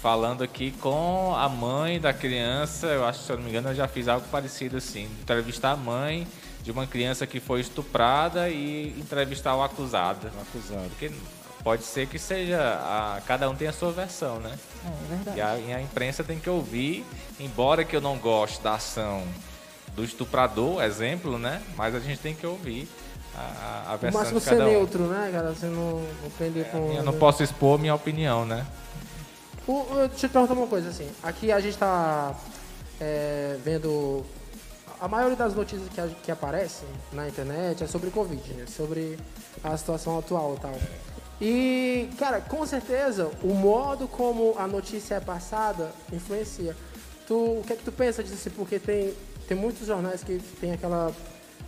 D: falando aqui com a mãe da criança, eu acho que se eu não me engano eu já fiz algo parecido assim. Entrevistar a mãe de uma criança que foi estuprada e entrevistar o acusado.
B: O acusado.
D: Porque pode ser que seja. A, cada um tem a sua versão, né?
C: É verdade.
D: E a, e a imprensa tem que ouvir, embora que eu não goste da ação do estuprador, exemplo, né? Mas a gente tem que ouvir a, versão
A: máximo
D: de
A: ser
D: cada um.
A: neutro, né, cara? Você não, não prender com.
D: Eu não posso expor minha opinião, né?
A: O- eu te perguntar uma coisa, assim. Aqui a gente tá é, vendo. A maioria das notícias que, a- que aparecem na internet é sobre Covid, né? Sobre a situação atual e tal. E, cara, com certeza, o modo como a notícia é passada influencia. Tu, o que é que tu pensa disso? Porque tem, tem muitos jornais que tem aquela.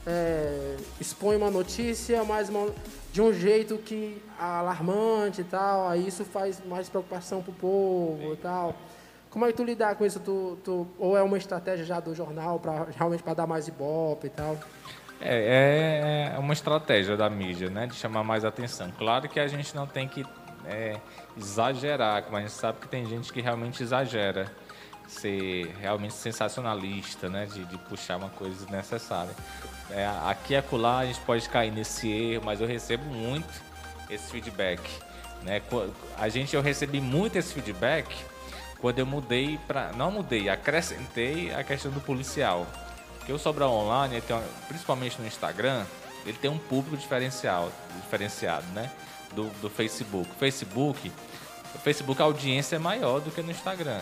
A: É, expõe uma notícia, mas uma- de um jeito que alarmante e tal, aí isso faz mais preocupação pro povo e tal. Como é que tu lidar com isso? Tu, tu- ou é uma estratégia já do jornal para realmente para dar mais ibope e tal?
D: É, é uma estratégia da mídia, né? De chamar mais atenção. Claro que a gente não tem que é, exagerar, mas a gente sabe que tem gente que realmente exagera. Ser realmente sensacionalista, né? De, de puxar uma coisa desnecessária. É, aqui e acolá a gente pode cair nesse erro, mas eu recebo muito esse feedback. Né? A gente, eu recebi muito esse feedback quando eu mudei para... Não mudei, acrescentei a questão do policial. Porque o Sobral Online, tem principalmente no Instagram, ele tem um público diferencial, diferenciado, né? Do, do Facebook. Facebook, o Facebook a audiência é maior do que no Instagram.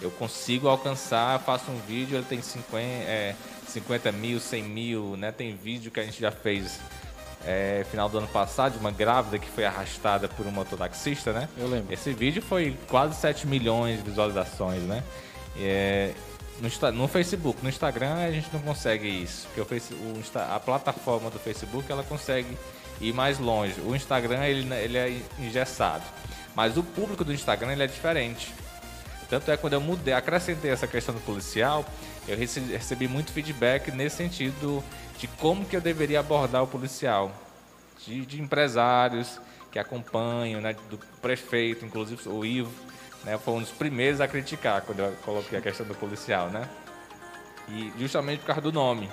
D: Eu consigo alcançar, faço um vídeo, ele tem 50, é, 50 mil, 100 mil, né? Tem vídeo que a gente já fez é, final do ano passado, de uma grávida que foi arrastada por um mototaxista, né?
B: Eu lembro.
D: Esse vídeo foi quase 7 milhões de visualizações, né? É, no, no Facebook, no Instagram a gente não consegue isso, porque o a plataforma do Facebook ela consegue ir mais longe. O Instagram ele, ele é engessado, mas o público do Instagram ele é diferente. Tanto é quando eu mudei, acrescentei essa questão do policial, eu recebi, muito feedback nesse sentido de como que eu deveria abordar o policial, de, de empresários que acompanham, né, do prefeito, inclusive o Ivo, né, foi um dos primeiros a criticar quando eu coloquei a questão do policial, né? E justamente por causa do nome.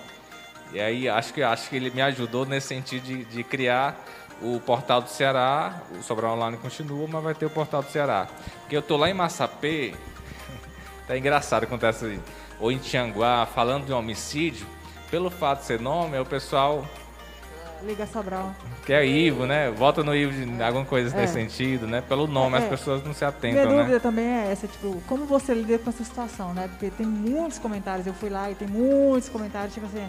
D: E aí acho que acho que ele me ajudou nesse sentido de, de criar o portal do Ceará, o Sobral Online continua, mas vai ter o portal do Ceará. Porque eu tô lá em Massapê, tá engraçado acontece aí, ou em Tianguá, falando de um homicídio, pelo fato de ser nome, o pessoal
C: Liga Sobral.
D: quer Ivo, né? Vota no Ivo de alguma coisa
C: É.
D: nesse sentido, né? Pelo nome, as
C: É.
D: pessoas não se
C: Minha
D: atentam,
C: dúvida
D: né?
C: também é essa, tipo, como você lida com essa situação, né? Porque tem muitos comentários, eu fui lá e tem muitos comentários, tipo assim,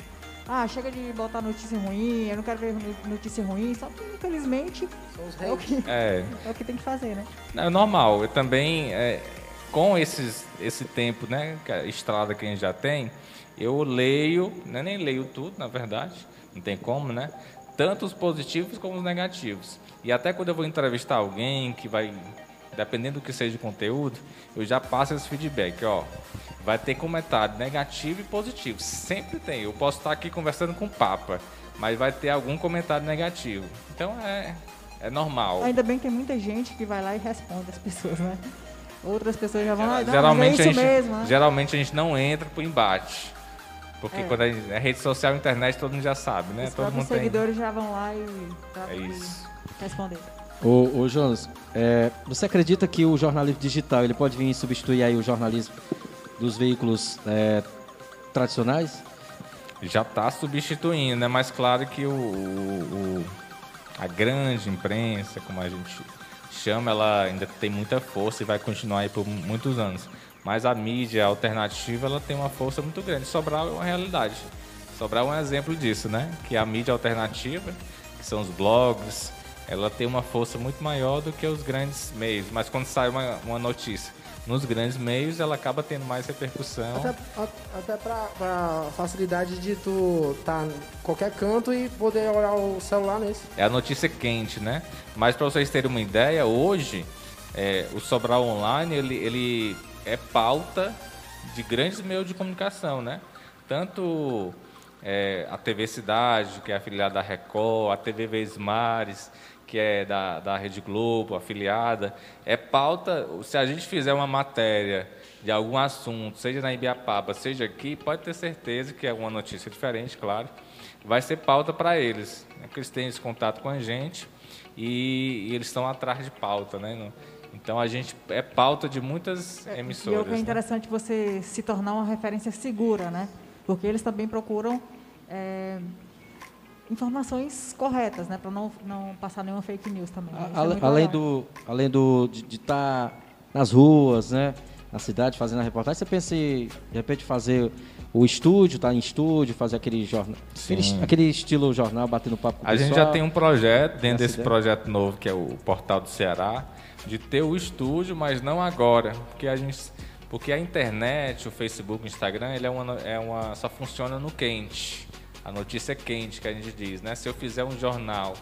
C: ah, chega de botar notícia ruim, eu não quero ver no- notícia ruim, só que infelizmente
A: São os
C: é o que,
D: É.
C: é o que tem que fazer, né?
D: É normal. Eu também, é, com esses, esse tempo, né, estrada que a gente já tem, eu leio, né, nem leio tudo, na verdade, não tem como, né? Tanto os positivos como os negativos. E até quando eu vou entrevistar alguém que vai, dependendo do que seja o conteúdo, eu já passo esse feedback, ó. Vai ter comentário negativo e positivo. Sempre tem. Eu posso estar aqui conversando com o Papa, mas vai ter algum comentário negativo. Então é, é normal.
C: Ainda bem que tem muita gente que vai lá e responde as pessoas, né? Outras pessoas já vão lá e não,
D: geralmente,
C: é
D: a
C: isso
D: gente,
C: mesmo, né?
D: geralmente a gente não entra pro embate. Porque
C: É.
D: quando a gente, é rede social, internet, todo mundo já sabe, né?
C: Os
D: todo mundo tem.
C: seguidores já vão lá e
D: É isso.
C: responder.
B: Ô, ô Jonas, é, você acredita que o jornalismo digital ele pode vir substituir aí o jornalismo dos veículos é, tradicionais?
D: Já está substituindo, né? Mas claro que o, o- o- a grande imprensa, como a gente chama, ela ainda tem muita força e vai continuar aí por muitos anos. Mas a mídia alternativa, ela tem uma força muito grande. Sobral é uma realidade. Sobral é um exemplo disso, né? Que a mídia alternativa, que são os blogs, ela tem uma força muito maior do que os grandes meios. Mas quando sai uma, uma notícia nos grandes meios, ela acaba tendo mais repercussão.
A: Até, a- até pra, pra facilidade de tu tá em qualquer canto e poder olhar o celular nesse.
D: É a notícia quente, né? Mas para vocês terem uma ideia, hoje é, o Sobral Online ele, ele é pauta de grandes meios de comunicação, né? Tanto é, a TV Cidade, que é afiliada da Record, a TV Vesmares, que é da, da Rede Globo, afiliada, é pauta. Se a gente fizer uma matéria de algum assunto, seja na Ibiapaba, seja aqui, pode ter certeza que é uma notícia diferente, claro vai ser pauta para eles. Né? Porque eles têm esse contato com a gente e, e eles estão atrás de pauta, né? Então a gente é pauta de muitas emissoras.
C: E o que é
D: né?
C: interessante você se tornar uma referência segura, né? Porque eles também procuram é, informações corretas, né? Para não, não passar nenhuma fake news também. né? É
B: Ale-
C: muito
B: além
C: legal.
B: do, além do, de estar nas ruas, né? Na cidade fazendo a reportagem, você pensa em, de repente, fazer o estúdio, estar em estúdio, fazer aquele jornal. Aquele, aquele estilo jornal, batendo papo com o
D: A gente já tem um projeto dentro
B: Essa
D: desse
B: ideia.
D: projeto novo que é o Portal do Ceará, de ter o estúdio, mas não agora, porque a gente, porque a internet, o Facebook, o Instagram, ele é uma, é uma só funciona no quente. A notícia é quente que a gente diz, né? Se eu fizer um jornal,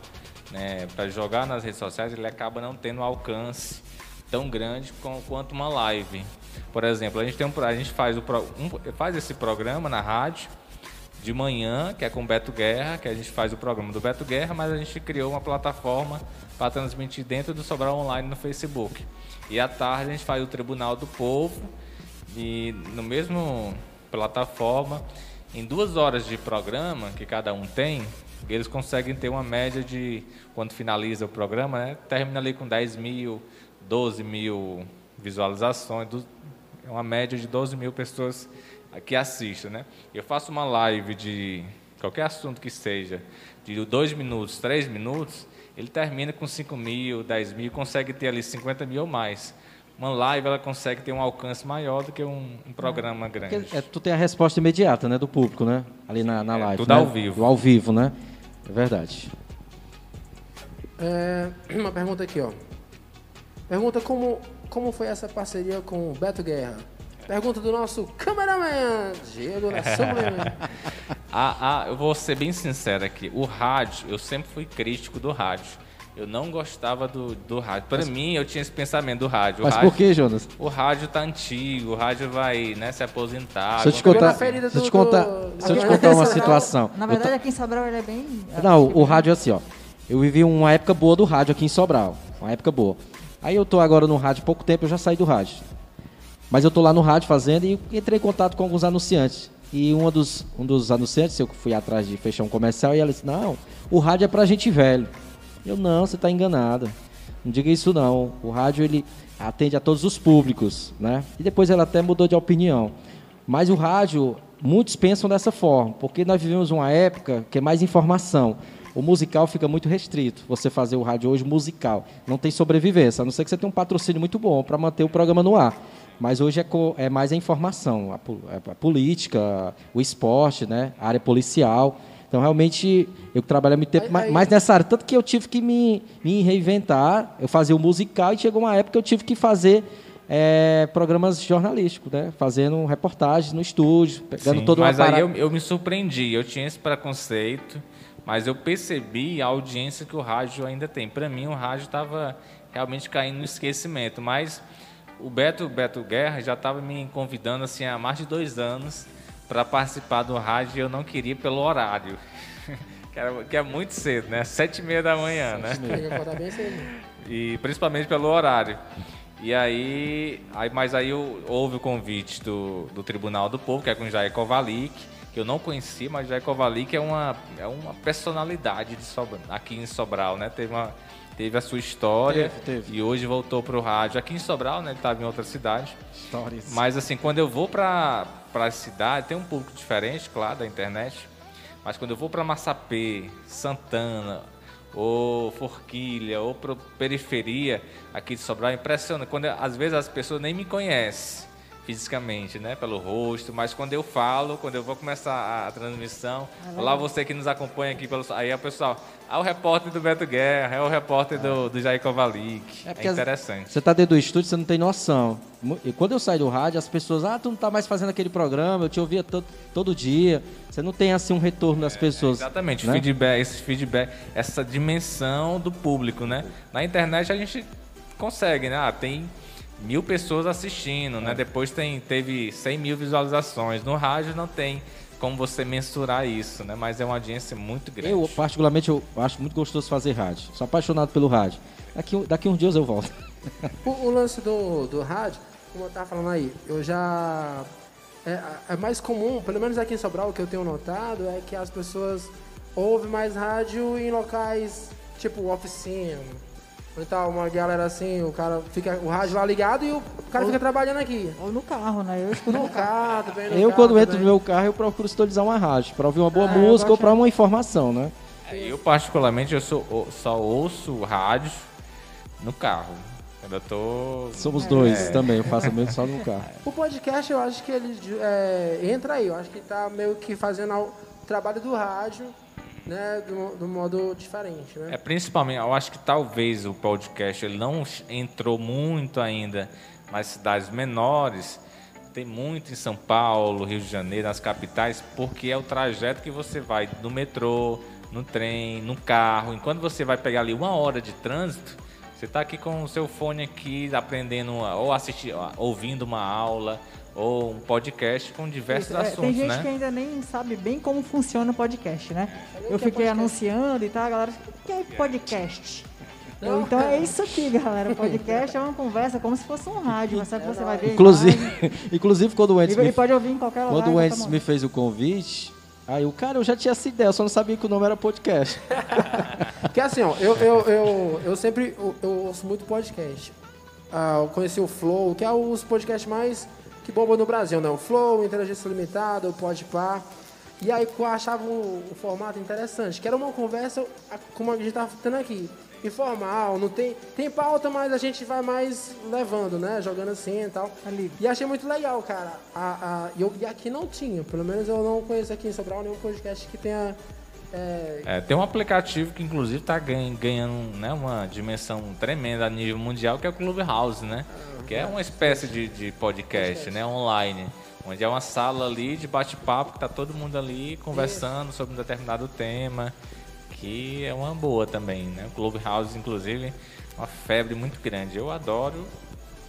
D: né, para jogar nas redes sociais, ele acaba não tendo alcance tão grande com- quanto uma live. Por exemplo, a gente tem um, a gente faz o um- faz esse programa na rádio de manhã, que é com o Beto Guerra, que a gente faz o programa do Beto Guerra, mas a gente criou uma plataforma para transmitir dentro do Sobral Online no Facebook. E à tarde a gente faz o Tribunal do Povo e no mesmo plataforma, em duas horas de programa que cada um tem, eles conseguem ter uma média de, quando finaliza o programa, né, termina ali com 10 mil, 12 mil visualizações, é uma média de 12 mil pessoas que assistem. Né? Eu faço uma live de qualquer assunto que seja, de 2 minutos, 3 minutos, ele termina com 5 mil, 10 mil, consegue ter ali 50 mil ou mais. Uma live ela consegue ter um alcance maior do que um, um programa grande.
B: Porque, é, tu tem a resposta imediata, né, do público, né? Ali na, na
D: É,
B: live.
D: tudo
B: né?
D: ao vivo.
B: Do ao vivo, né? É verdade.
A: É, uma pergunta aqui, ó. Pergunta como, como foi essa parceria com o Beto Guerra? Pergunta do nosso cameraman, Diego.
D: Ah, ah, eu vou ser bem sincero aqui. O rádio, eu sempre fui crítico do rádio. Eu não gostava do, do rádio. Para mim, eu tinha esse pensamento do rádio. O
B: Mas
D: rádio,
B: por que, Jonas?
D: O rádio tá antigo, o rádio vai né, se aposentar.
B: Se eu te contar,
A: do-
B: te contar,
A: do-
B: se eu te contar uma situação.
C: Na verdade, aqui em Sobral ele é bem.
B: Não, o rádio é assim, ó. Eu vivi uma época boa do rádio aqui em Sobral. Uma época boa. Aí eu tô agora no rádio há pouco tempo, eu já saí do rádio. Mas eu tô lá no rádio fazendo e entrei em contato com alguns anunciantes. E uma dos, um dos anunciantes, eu fui atrás de fechar um comercial, e ela disse, não, o rádio é pra gente velho. Eu, não, você tá enganada. Não diga isso não. O rádio, ele atende a todos os públicos, né? E depois ela até mudou de opinião. Mas o rádio, muitos pensam dessa forma, porque nós vivemos uma época que é mais informação. O musical fica muito restrito. Você fazer o rádio hoje musical, não tem sobrevivência, a não ser que você tenha um patrocínio muito bom para manter o programa no ar. Mas hoje é, é mais a informação, a, a política, o esporte, né? a área policial. Então, realmente, eu trabalhei muito tempo
A: Aí-
B: ma-
A: aí-
B: mais nessa área. Tanto que eu tive que me, me reinventar. Eu fazia o musical e chegou uma época que eu tive que fazer eh, programas jornalísticos, né? Fazendo reportagens no estúdio, pegando
D: Sim,
B: todo
D: mas
B: uma
D: aí eu, eu me surpreendi, eu tinha esse preconceito, mas eu percebi a audiência que o rádio ainda tem. Para mim, o rádio estava realmente caindo no esquecimento, mas o Beto, Beto Guerra já estava me convidando assim, há mais de dois anos para participar do rádio e eu não queria pelo horário, que, era- que é muito cedo, né? Sete e meia da manhã, né?
A: Bem cedo.
D: e principalmente pelo horário. E aí, aí mas aí houve o convite do, do Tribunal do Povo, que é com o Jair Kovalik, que eu não conhecia, mas Jair Kovalik é uma, é uma personalidade de Sobral, aqui em Sobral, né? Teve, uma, teve a sua história
B: Teve, teve.
D: e hoje voltou para o rádio aqui em Sobral, né? Ele estava em outra cidade.
B: Histórias.
D: Mas assim, quando eu vou para a cidade, tem um público diferente, claro, da internet. Mas quando eu vou para Massapê, Santana, ou Forquilha, ou para periferia aqui de Sobral, impressiona. Quando às vezes as pessoas nem me conhecem fisicamente, né, pelo rosto, mas quando eu falo, quando eu vou começar a, a transmissão, olá você que nos acompanha aqui pelo aí é o pessoal, ah, o repórter do Beto Guerra, é o repórter do, do Jair Kovalik. É,
B: as-
D: interessante.
B: Você está dentro do estúdio, você não tem noção. E quando eu saí do rádio, as pessoas, ah, tu não tá mais fazendo aquele programa, eu te ouvia todo, todo dia. Você não tem assim um retorno das pessoas.
D: Exatamente,
B: né?
D: feedback, esse feedback, essa dimensão do público, né? Na internet a gente consegue, né? Ah, tem mil pessoas assistindo,
B: É.
D: né? Depois tem, teve 100 mil visualizações. No rádio não tem como você mensurar isso, né? Mas é uma audiência muito grande.
B: Eu, particularmente, eu acho muito gostoso fazer rádio. Sou apaixonado pelo rádio. Daqui, daqui uns dias eu volto.
A: O, o lance do, do rádio, como eu tava falando aí, eu já. É, é mais comum, pelo menos aqui em Sobral, o que eu tenho notado é que as pessoas ouve mais rádio em locais tipo oficina. Ou então uma galera assim, o cara fica o rádio lá ligado e o cara fica trabalhando aqui.
C: Ou no carro, né? Eu escuto
A: No
C: no carro.
A: também no
B: Eu,
A: carro
B: quando entro
A: também.
B: no meu carro, eu procuro sintonizar uma rádio, pra ouvir uma boa
C: eu
B: música ou pra uma informação, né?
D: Eu, particularmente, eu sou, só ouço rádio no carro. Quando eu tô...
B: Somos dois
D: É.
B: também, eu faço o mesmo só no carro.
A: O podcast eu acho que ele é, entra aí, eu acho que tá meio que fazendo o trabalho do rádio, né, do, do modo diferente, né?
D: É, principalmente, eu acho que talvez o podcast ele não entrou muito ainda nas cidades menores. Tem muito em São Paulo, Rio de Janeiro, nas capitais, porque é o trajeto que você vai no metrô, no trem, no carro. Enquanto você vai pegar ali uma hora de trânsito, você está aqui com o seu fone aqui, aprendendo, ou assistindo, ouvindo uma aula, ou um podcast com diversos
C: Isso, é,
D: assuntos,
C: tem gente
D: né?
C: que ainda nem sabe bem como funciona o podcast, né?
A: o
C: Eu
A: é
C: fiquei
A: podcast?
C: anunciando e tal, a galera, o que é podcast? Eu,
A: Não.
C: então é isso aqui, galera. Podcast é uma conversa como se fosse um rádio, mas sabe que você vai ver.
B: Inclusive, inclusive quando o Entes
C: e, e
B: me,
C: pode ouvir em qualquer lugar.
B: quando o
C: qualquer
B: Entes me fez o convite, aí o cara, eu já tinha essa ideia, eu só não sabia que o nome era podcast.
A: Porque assim, ó, eu, eu, eu, eu sempre eu, eu ouço muito podcast. Ah, eu conheci o Flow, que é os podcasts mais que bombam no Brasil, né? O Flow, Inteligência Limitada, o Podpah. E aí eu achava o, formato interessante, que era uma conversa como a gente tá tendo aqui. Informal, não tem, tem pauta, mas a gente vai mais levando, né? Jogando assim e tal.
C: Tá livre.
A: E achei muito legal, cara. A, a, e, eu, e aqui não tinha, pelo menos eu não conheço aqui em Sobral nenhum podcast que tenha. É,
D: É, tem um aplicativo que inclusive está ganhando né, uma dimensão tremenda a nível mundial, que é o Clubhouse, né? Que é uma espécie de, de podcast, né? Online. Onde é uma sala ali de bate-papo, que tá todo mundo ali conversando sobre um determinado tema. Que é uma boa também, né? O Clubhouse, inclusive, é uma febre muito grande. Eu adoro.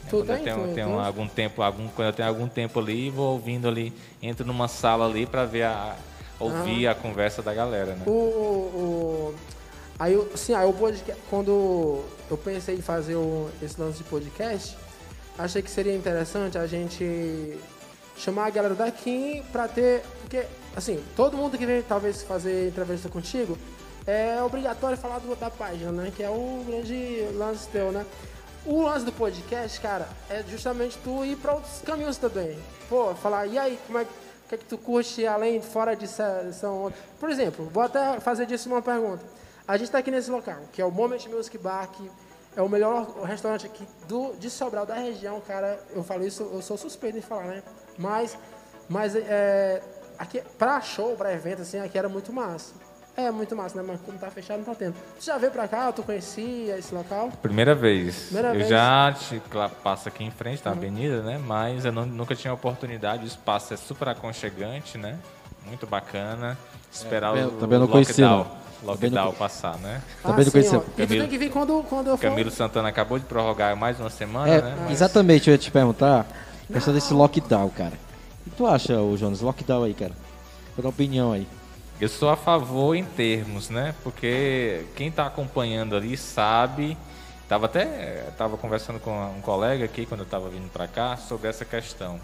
D: né, quando eu tenho, tenho algum tempo, algum, quando eu tenho algum tempo ali, vou ouvindo ali, entro numa sala ali para ver a ouvir a conversa da galera, né?
A: O, o- aí, eu- sim, aí o podcast, quando eu pensei em fazer o- esse lance de podcast, achei que seria interessante a gente chamar a galera daqui pra ter, porque assim, todo mundo que vem talvez fazer entrevista contigo é obrigatório falar do- da página, né? Que é o grande lance teu, né? O lance do podcast, cara, é justamente tu ir pra outros caminhos também. Pô, falar, e aí, como é que que, é que tu curte além, fora de São Por exemplo, vou até fazer disso uma pergunta. A gente está aqui nesse local, que é o Moment Music Bar, que é o melhor restaurante aqui do, de Sobral, da região, cara. Eu falo isso, eu sou suspeito em falar, né? Mas, mas é, aqui, pra show, pra evento, assim, aqui era muito massa. É muito massa, né? Mas como tá fechado, não tá tendo. Tu já veio pra cá? Tu conhecia esse local?
D: Primeira vez.
A: Primeira
D: eu
A: vez. Uhum.
D: já te, claro, passo aqui em frente da avenida, né? Mas eu não- nunca tinha oportunidade. O espaço é super aconchegante, né? Muito bacana. Esperar
B: também-
D: o,
B: também não
D: o
B: conhecia,
D: lockdown,
B: não. Não
D: lockdown passar, né?
B: Também não
A: sim,
B: conhecia.
A: ó. E tu
D: Camilo-
A: tem que vir quando, quando eu for.
D: Camilo Santana acabou de prorrogar mais uma semana,
B: É,
D: né? Mas
B: exatamente, eu ia te perguntar, a questão desse lockdown, cara. O que tu acha, ô Jonas, lockdown aí, cara? Vou dar uma opinião aí.
D: Eu sou a favor em termos, né? Porque quem está acompanhando ali sabe. Tava até tava conversando com um colega aqui quando eu estava vindo para cá sobre essa questão.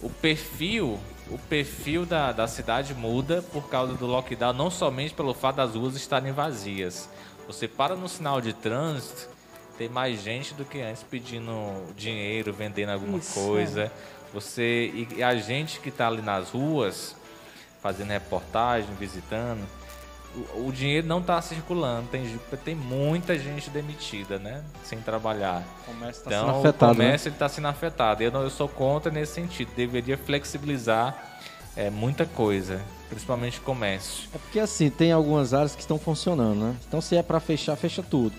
D: O perfil, o perfil da, da cidade muda por causa do lockdown, não somente pelo fato das ruas estarem vazias. Você para no sinal de trânsito, tem mais gente do que antes pedindo dinheiro, vendendo alguma
C: Isso,
D: coisa. Você e, e a gente que está ali nas ruas, fazendo reportagem, visitando, o, o dinheiro não está circulando. Tem, tem muita gente demitida, né? Sem trabalhar.
B: comércio tá
D: então,
B: sendo afetado,
D: o comércio está sendo afetado. Eu, não, eu sou contra nesse sentido. Deveria flexibilizar é, muita coisa, principalmente o comércio.
B: É porque assim, tem algumas áreas que estão funcionando, né? Então se é pra fechar, fecha tudo.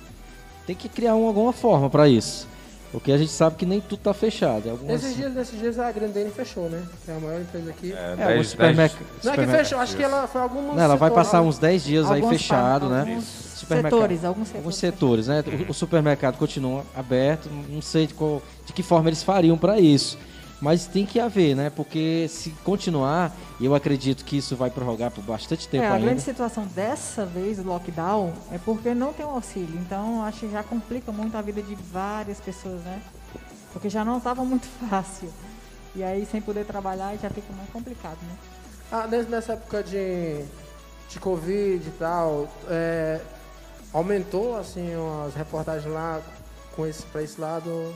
B: Tem que criar uma, alguma forma pra isso. Porque a gente sabe que nem tudo tá fechado. Algumas...
A: Nesses dias, nesses dias a Grandene fechou, né? Que é a maior empresa aqui.
D: É,
B: É,
D: dez-
B: alguns supermerc...
A: Não é que fechou, acho que ela foi alguns.
B: Não, ela vai passar uns 10 dias aí fechado, né?
C: alguns
B: Supermercado.
C: setores, alguns setores.
B: Alguns setores, né? O, o supermercado continua aberto, não sei de, qual- de que forma eles fariam para isso. Mas tem que haver, né? Porque se continuar, e eu acredito que isso vai prorrogar por bastante tempo
C: É, a
B: ainda.
C: grande situação dessa vez do lockdown é porque não tem um auxílio. Então, acho que já complica muito a vida de várias pessoas, né? Porque já não estava muito fácil. E aí, sem poder trabalhar, já fica mais complicado, né?
A: Ah, nessa época de, de Covid e tal, é, aumentou assim as reportagens lá com esse, pra esse lado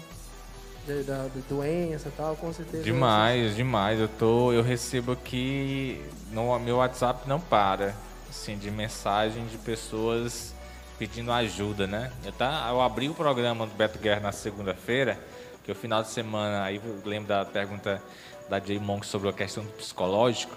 A: de, da doença e tal, com certeza.
D: Demais, demais. Eu tô, eu recebo aqui no meu WhatsApp não para, assim, de mensagem de pessoas pedindo ajuda, né? Eu, tá, eu abri o programa do Beto Guerra na segunda-feira, que é o final de semana, aí eu lembro da pergunta da Jay Monk sobre a questão do psicológico,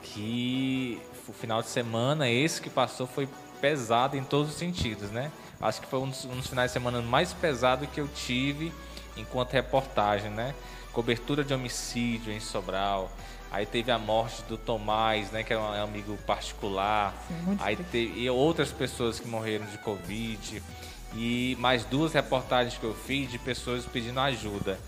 D: que o final de semana, esse que passou, foi pesado em todos os sentidos, né? Acho que foi um dos, um dos finais de semana mais pesado que eu tive enquanto reportagem, né? Cobertura de homicídio em Sobral. Aí teve a morte do Tomás, né, que era um amigo particular.
C: Sim,
D: Aí teve e outras pessoas que morreram de Covid. E mais duas reportagens que eu fiz de pessoas pedindo ajuda.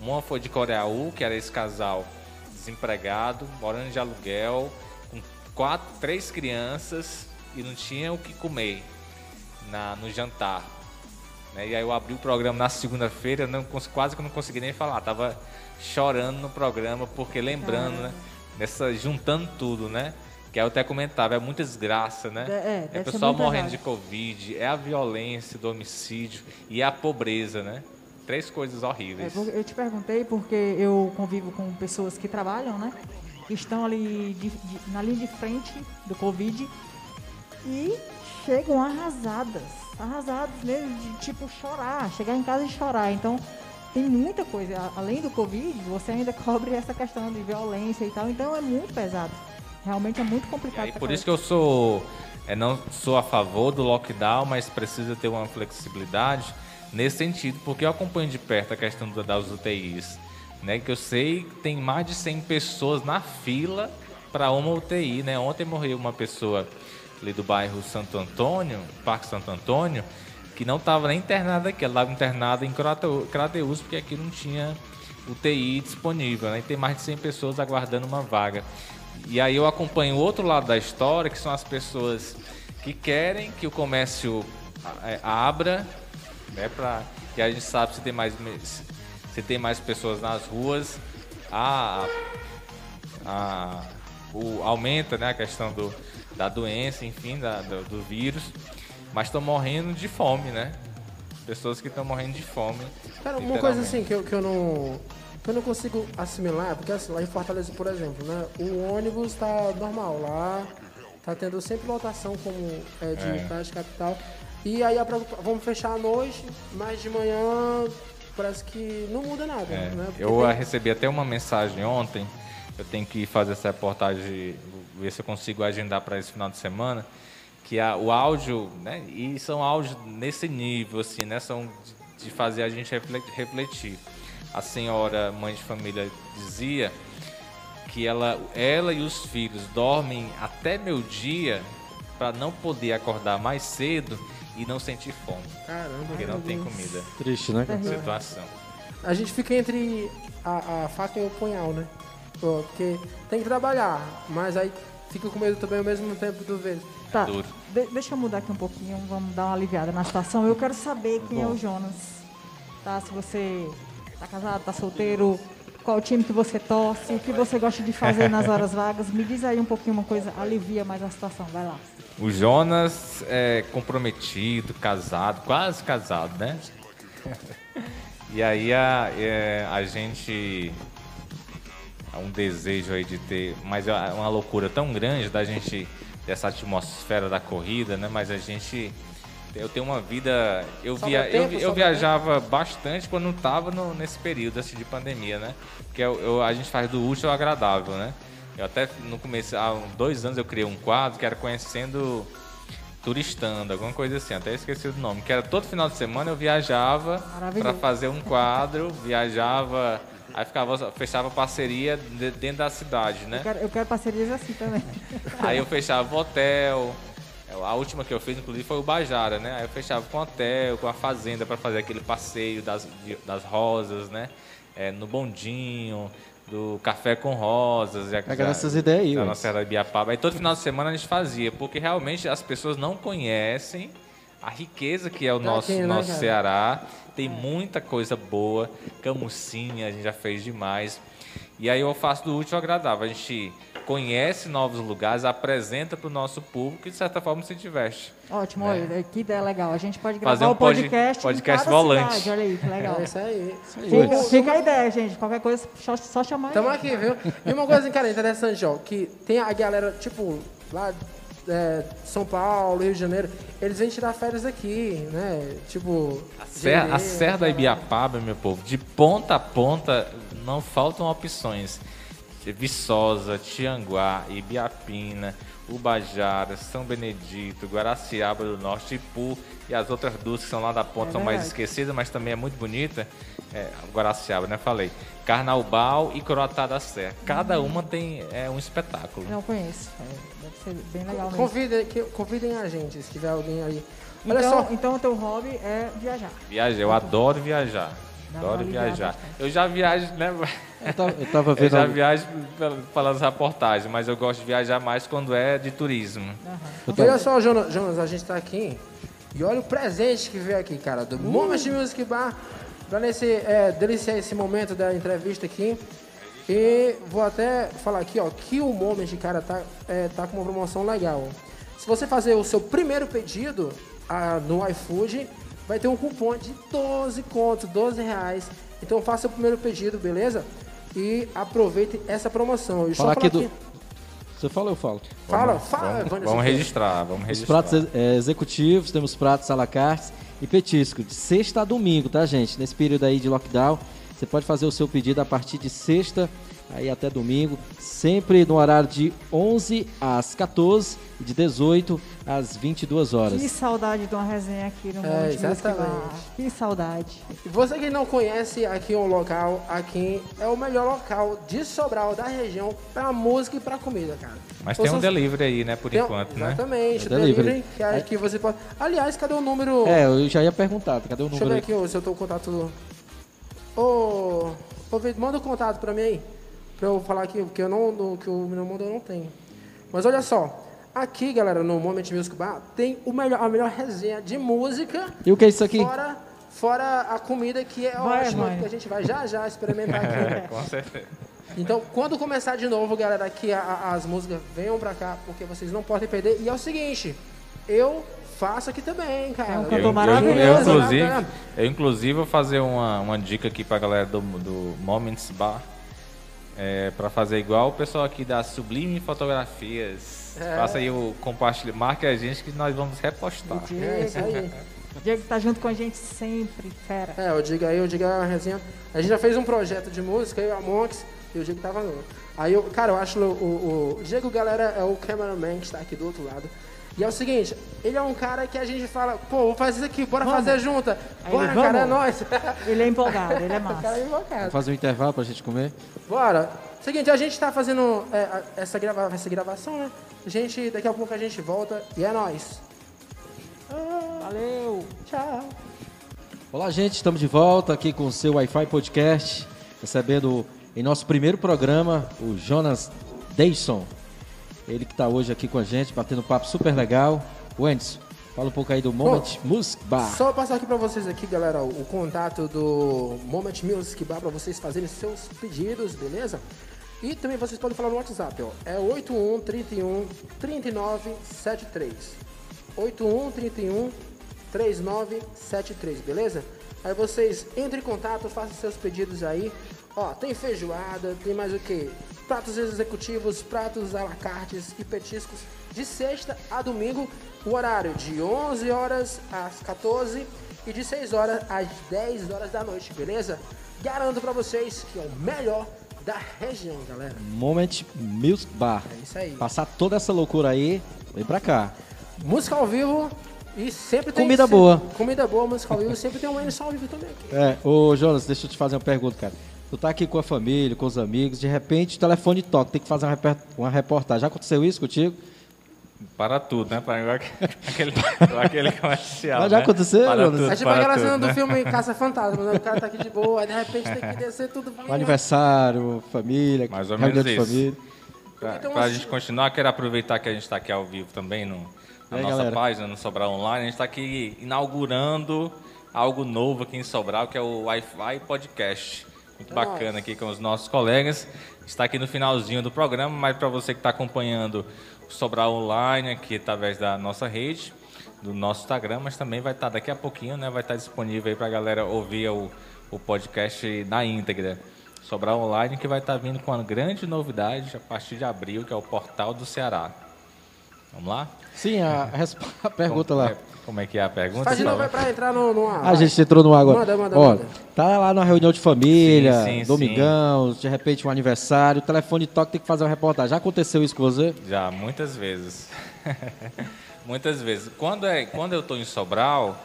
D: Uma foi de Coreaú, que era esse casal desempregado, morando de aluguel, com quatro, três crianças e não tinha o que comer na, no jantar. Né? E aí eu abri o programa na segunda-feira, não quase que eu não consegui nem falar, tava chorando no programa, porque lembrando, né? Nessa, juntando tudo, né? Que aí eu até comentava, é muita desgraça, né?
C: É, é,
D: é o
C: ser
D: pessoal morrendo de Covid, é a violência do homicídio e a pobreza, né? Três coisas
C: É,
D: horríveis.
C: porque eu te perguntei porque eu convivo com pessoas que trabalham, né? Que estão ali de- de- na linha de frente do Covid e chegam arrasadas. Arrasadas mesmo, de tipo chorar, chegar em casa e chorar. Então, tem muita coisa. Além do Covid, você ainda cobre essa questão de violência e tal. Então, é muito pesado. Realmente é muito
D: E
C: complicado.
D: aí,
C: pra
D: por isso que eu sou, é, não sou a favor do lockdown, mas precisa ter uma flexibilidade nesse sentido, porque eu acompanho de perto a questão da- das UTIs, né? Que eu sei que tem mais de 100 pessoas na fila para uma UTI, né? Ontem morreu uma pessoa ali do bairro Santo Antônio, Parque Santo Antônio, que não estava nem internada aqui, ela estava internada em Crateu- Crateús, porque aqui não tinha UTI disponível, né? E tem mais de 100 pessoas aguardando uma vaga. E aí eu acompanho o outro lado da história, que são as pessoas que querem que o comércio é, abra, né, pra, que a gente sabe se tem mais se tem mais pessoas nas ruas, a, a o, aumenta, né, a questão do, da doença, enfim, da, do, do vírus, mas estão morrendo de fome, né? Pessoas que estão morrendo de fome.
A: Cara, uma coisa assim que eu, que eu não. Eu não consigo assimilar, porque assim, lá em Fortaleza, por exemplo, né? O ônibus tá normal lá, tá tendo sempre lotação como é de
D: É.
A: praia de capital. E aí a preocupa- vamos fechar à noite, mas de manhã parece que não muda nada,
D: É,
A: né? Porque
D: eu
A: tem-
D: recebi até uma mensagem ontem. Eu tenho que fazer essa reportagem, ver se eu consigo agendar para esse final de semana. Que a, o áudio, né? E são áudios nesse nível, assim, né? São de, de fazer a gente refle- refletir. A senhora, mãe de família, dizia que ela, ela e os filhos dormem até meu dia para não poder acordar mais cedo e não sentir fome,
A: Caramba,
D: porque não
A: meu
D: tem
A: Deus.
D: comida.
B: Triste, né?
D: Situação.
A: A gente fica entre a, a faca e o punhal, né? Porque tem que trabalhar, mas aí fica com medo também ao mesmo tempo do vez.
C: Tá,
D: duro.
C: de- deixa eu mudar aqui um pouquinho, vamos dar uma aliviada na situação. Eu quero saber quem é o Jonas. Tá? Se você tá casado, tá solteiro, qual time que você torce, o que você gosta de fazer nas horas vagas. Me diz aí um pouquinho uma coisa, alivia mais a situação, vai lá.
D: O Jonas é comprometido, casado, quase casado, né? E aí a, é, a gente. Há um desejo aí de ter. Mas é uma loucura tão grande da gente. dessa atmosfera da corrida, né? Mas a gente. Eu tenho uma vida. Eu, via, eu,
A: tempo,
D: eu
A: sobra
D: viajava bastante quando não estava nesse período assim, de pandemia, né? Porque eu, eu- a gente faz do útil ao agradável, né? Eu até no começo, há dois anos, eu criei um quadro que era conhecendo turistando, alguma coisa assim, até esqueci o nome, que era todo final de semana eu viajava para fazer um quadro, viajava, aí ficava, fechava parceria de- dentro da cidade, né?
C: Eu quero, eu quero parcerias assim também.
D: Aí eu fechava o hotel. A última que eu fiz, inclusive, foi o Bajara, né? Aí eu fechava com o hotel, com a fazenda para fazer aquele passeio das, das rosas, né? É, no bondinho, do café com rosas. já-
B: Pega
D: já-
B: nessas ideias aí,
D: nossa Serra de Ibiapaba. Aí todo final de semana a gente fazia, porque realmente as pessoas não conhecem a riqueza que é o nosso,
A: Daqui, né,
D: nosso
A: cara?
D: Ceará. Tem muita coisa boa, camucinha, a gente já fez demais. E aí eu faço do útil ao agradável. A gente conhece novos lugares, apresenta para o nosso público e, de certa forma, se diverte.
C: Ótimo,
D: Né?
C: olha, que ideia legal. A gente pode gravar
D: Fazer um
C: o
D: pod-
C: podcast,
D: podcast
C: em cada
D: volante.
C: cidade. Olha aí, que legal.
A: É isso aí.
C: Fica, fica a ideia, gente. Qualquer coisa, só, só chamar
A: Tamo
C: aí.
A: aqui, viu? E uma coisa, cara, interessante, ó, que tem a galera, tipo, lá é, São Paulo, Rio de Janeiro, eles vêm tirar férias aqui, né? Tipo.
D: Serra, a Serra da Ibiapaba, meu povo, de ponta a ponta não faltam opções. Viçosa, Tianguá, Ibiapina, Ubajara, São Benedito, Guaraciaba do Norte, Ipu e as outras duas que são lá da ponta
C: É
D: são mais esquecidas, mas também é muito bonita. É, Guaraciaba, né? Falei. Carnaubal e Coroatá da Serra. Cada uma tem é, um espetáculo.
C: Não conheço. É, deve ser bem legal mesmo.
A: Convidem, que- convidem a gente, se tiver alguém aí. Olha
C: Então,
A: só.
C: então o teu hobby é viajar.
D: Viajar, eu adoro viajar. Adoro viajar.
C: bastante.
D: Eu já viajo, né?
B: Eu tava, eu tava
D: Eu
B: vendo.
D: já viajo pel- pelas reportagens, mas eu gosto de viajar mais quando é de turismo.
B: eu tava-
A: Olha só, Jonas, Jonas, a gente tá aqui. E olha o presente que veio aqui, cara, do Moment Music Bar. Pra nesse, é, deliciar esse momento da entrevista aqui. E vou até falar aqui, ó, que o Moment, cara, tá, é, tá com uma promoção legal. Se você fazer o seu primeiro pedido ah, no iFood, vai ter um cupom de 12 contos, 12 reais. Então faça o primeiro pedido, beleza? E aproveite essa promoção. E só
B: Falar aqui do. Você fala, eu falo.
A: Fala, fala,
D: Vamos, vamos registrar, vamos
B: Os
D: registrar.
B: pratos é, executivos, temos pratos à la carte e petisco, de sexta a domingo, tá, gente? Nesse período aí de lockdown, você pode fazer o seu pedido a partir de sexta aí até domingo, sempre no horário de 11 às 14 e de 18 às 22 horas.
C: Que saudade de uma resenha aqui no
A: É,
C: Monte
A: exatamente.
C: Que saudade.
A: E Você que não conhece aqui o local, aqui é o melhor local de Sobral da região pra música e pra comida, cara.
D: Mas
A: Ou
D: tem um delivery aí, né, por
A: tem- um-
D: enquanto, né?
A: Exatamente,
B: É
A: delivery, que aqui você pode. Aliás, cadê o número?
B: É, eu já ia perguntar, cadê o
A: Deixa eu
B: número
A: ver aqui ô, se eu tô com o contato do. Ô, ô manda o contato pra mim aí. Pra eu falar aqui, porque eu não, no, que o meu mundo eu não tenho. Mas olha só, aqui, galera, no Moment Music Bar, tem o melhor, a melhor resenha de música.
B: E o que é isso aqui?
A: Fora, fora a comida que é
C: Vai,
A: ótima,
C: mãe.
A: que a gente vai já já experimentar aqui.
D: É, com certeza.
A: Então, quando começar de novo, galera, que a- a- as músicas venham pra cá, porque vocês não podem perder. E é o seguinte, eu faço aqui também, cara.
C: É um
D: Eu,
C: cantor
D: eu,
C: maravilhoso,
D: eu,
A: né,
D: inclusive, eu, inclusive, vou fazer uma, uma dica aqui pra galera do, do Moments Bar. É, para fazer igual o pessoal aqui da Sublime Fotografias.
A: É.
D: Faça aí o compartilhe, marque a gente que nós vamos repostar.
C: O
A: É isso aí.
C: Diego. O Diego tá junto com a gente sempre, fera.
A: É, eu digo aí, eu digo a resenha. A gente já fez um projeto de música, eu e a Monks, e o Diego tava no. Aí eu, cara, eu acho o, o, o Diego, galera, é o cameraman que está aqui do outro lado. E é o seguinte, ele é um cara que a gente fala, pô, vou fazer isso aqui, bora
C: Vamos.
A: fazer junta.
C: Aí
A: Bora,
C: ele,
A: cara, é nóis.
C: Ele é empolgado, ele é
A: o cara
C: massa.
A: é.
B: Vamos fazer um intervalo pra gente comer?
A: Bora. Seguinte, a gente tá fazendo é, essa, grava essa gravação, né? A gente, daqui a pouco a gente volta e é nóis.
C: Valeu.
A: Tchau.
B: Olá, gente, estamos de volta aqui com o seu Wi-Fi Podcast, recebendo em nosso primeiro programa o Jonas Dayson. Ele que está hoje aqui com a gente, batendo um papo super legal. Wendes, fala um pouco aí do Moment Music Bar.
A: Só passar aqui pra vocês aqui, galera, o, contato do Moment Music Bar pra vocês fazerem seus pedidos, beleza? E também vocês podem falar no WhatsApp, ó. É 81 31 39 73. 81 31 3973, beleza? Aí vocês entrem em contato, façam seus pedidos aí. Ó, tem feijoada, tem mais o que? Pratos executivos, pratos à la carte e petiscos de sexta a domingo, o horário de 11 horas às 14 e de 6 horas às 10 horas da noite, beleza? Garanto pra vocês que é o melhor da região, galera.
B: Moment Music Bar.
A: É isso aí.
B: Passar toda essa loucura aí, vem pra cá.
A: Música ao vivo e sempre tem...
B: Comida
A: sempre-
B: boa.
A: Comida boa, música ao vivo, sempre tem um Emerson ao vivo também aqui.
B: É, ô Jonas, deixa eu te fazer uma pergunta, cara. Tu tá aqui com a família, com os amigos, de repente o telefone toca, tem que fazer uma, reportagem. Já aconteceu isso contigo?
D: Para tudo, né? Para igual aquele, aquele comercial.
B: Mas já
D: né?
B: aconteceu,
D: Para
B: Jonas?
D: tudo,
A: É tipo
D: para
A: aquela cena do
D: né?
A: filme Caça Fantasma, né? O cara tá aqui de boa, aí de repente tem que descer tudo.
B: Aniversário, família,
D: Mais ou
B: reunião
D: menos
B: de
D: isso.
B: família.
D: Pra,
A: Então,
D: pra
A: assim-
D: gente continuar, quero aproveitar que a gente está aqui ao vivo também no, na
B: aí,
D: nossa
B: galera?
D: página, no Sobral Online. A gente está aqui inaugurando algo novo aqui em Sobral, que é o Wi-Fi Podcast. Muito bacana aqui com os nossos colegas. Está aqui no finalzinho do programa, mas para você que está acompanhando o Sobral Online aqui através da nossa rede, do nosso Instagram, mas também vai estar daqui a pouquinho, né? Vai estar disponível aí para a galera ouvir o, o podcast na íntegra. Sobral Online que vai estar vindo com uma grande novidade a partir de abril, que é o Portal do Ceará. Vamos lá?
B: Sim, a, a pergunta lá.
D: É, como é que é a pergunta?
A: Faz de novo aí pra entrar no, no ar.
B: A gente entrou no agora.
A: Manda, manda,
B: Ó,
A: manda.
B: tá lá na reunião de família,
D: Sim, sim,
B: domingão, de repente um aniversário, o telefone toca, tem que fazer uma reportagem. Já aconteceu isso com você?
D: Já, muitas vezes. muitas vezes. Quando, é, quando eu estou em Sobral,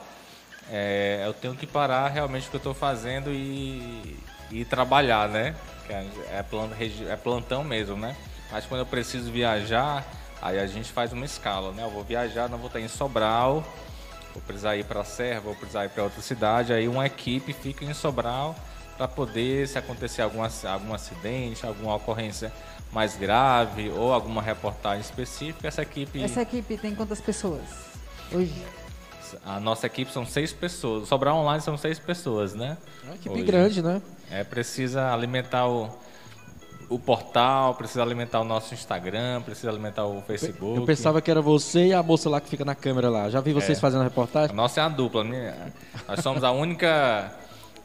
D: é, eu tenho que parar realmente o que eu estou fazendo e, e trabalhar, né? É, é é plantão mesmo, né? Mas quando eu preciso viajar, aí a gente faz uma escala, né? Eu vou viajar, não vou estar em Sobral, vou precisar ir para a Serra, vou precisar ir para outra cidade, aí uma equipe fica em Sobral para poder, se acontecer algum, algum acidente, alguma ocorrência mais grave ou alguma reportagem específica, essa equipe,
C: Essa equipe tem quantas pessoas hoje?
D: a nossa equipe são seis pessoas, Sobral Online são seis pessoas, né?
B: Uma equipe
D: Hoje.
B: grande, né?
D: É, precisa alimentar o, o portal, precisa alimentar o nosso Instagram, precisa alimentar o Facebook.
B: Eu pensava que era você e a moça lá que fica na câmera lá. Já vi vocês
D: É.
B: fazendo a
D: A
B: reportagem?
D: nossa é a dupla, né? Nós somos a única.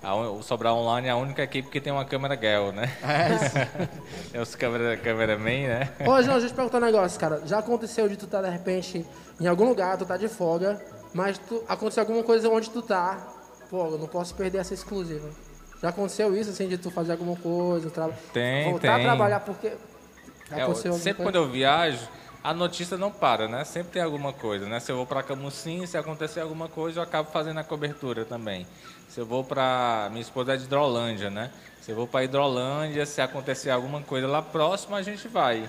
D: a o Sobral Online é a única equipe que tem uma câmera Gel, né?
B: É isso.
D: tem os câmera, cameraman, né?
A: Ô, João, deixa eu te perguntar um negócio, cara. Já aconteceu de tu tá, de repente, em algum lugar, tu tá de folga, mas tu, aconteceu alguma coisa onde tu tá, pô, eu não posso perder essa exclusiva. Já aconteceu isso, assim, de tu fazer alguma coisa, tra...
D: Tem,
A: voltar a
D: tem.
A: trabalhar porque...
D: É, sempre
A: coisa?
D: quando eu viajo, a notícia não para, né? Sempre tem alguma coisa, né? Se eu vou para Camusim, se acontecer alguma coisa, eu acabo fazendo a cobertura também. Se eu vou para minha esposa é de Hidrolândia, né? Se eu vou para Hidrolândia, se acontecer alguma coisa lá próximo, a gente vai,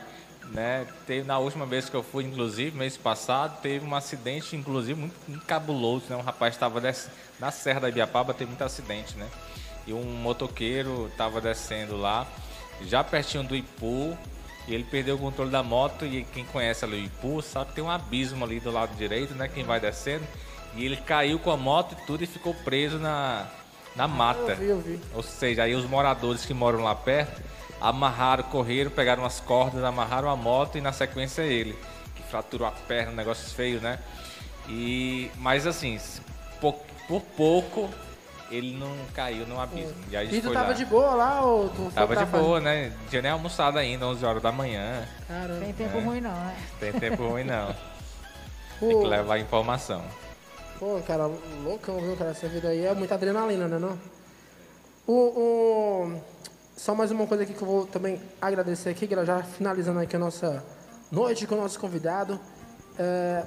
D: né? Teve na última vez que eu fui, inclusive, mês passado, teve um acidente, inclusive muito, muito cabuloso, né? Um rapaz estava na Serra da Ibiapaba, tem muito acidente, né? E um motoqueiro estava descendo lá, já pertinho do Ipu, e ele perdeu o controle da moto e quem conhece ali o Ipu sabe que tem um abismo ali do lado direito, né? Quem vai descendo. E ele caiu com a moto e tudo e ficou preso na, na mata.
A: Eu vi, eu vi.
D: Ou seja, aí os moradores que moram lá perto amarraram, correram, pegaram as cordas, amarraram a moto e na sequência ele, que fraturou a perna, um negócio feio, né? E, mas assim, por, por pouco ele não caiu no abismo. E, aí a gente
A: E tu
D: foi
A: tava
D: lá.
A: de boa lá ou tu
D: Tava de
A: fazer-
D: boa, né? Não tinha nem almoçado ainda, 11 horas da manhã.
A: Caramba.
C: Tem tempo ruim não, né?
D: Tem tempo ruim não. Tem
A: Pô,
D: que levar informação.
A: Pô, cara, loucão, viu, cara? Essa vida aí é muita adrenalina, né, não? O, o- Só mais uma coisa aqui que eu vou também agradecer aqui, já finalizando aqui a nossa noite com o nosso convidado. É,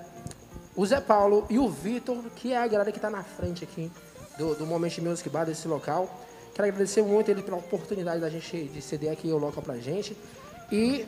A: o Zé Paulo e o Vitor, que é a galera que está na frente aqui do, do Moment Music Bar desse local. Quero agradecer muito ele pela oportunidade da gente de ceder aqui o local pra gente. E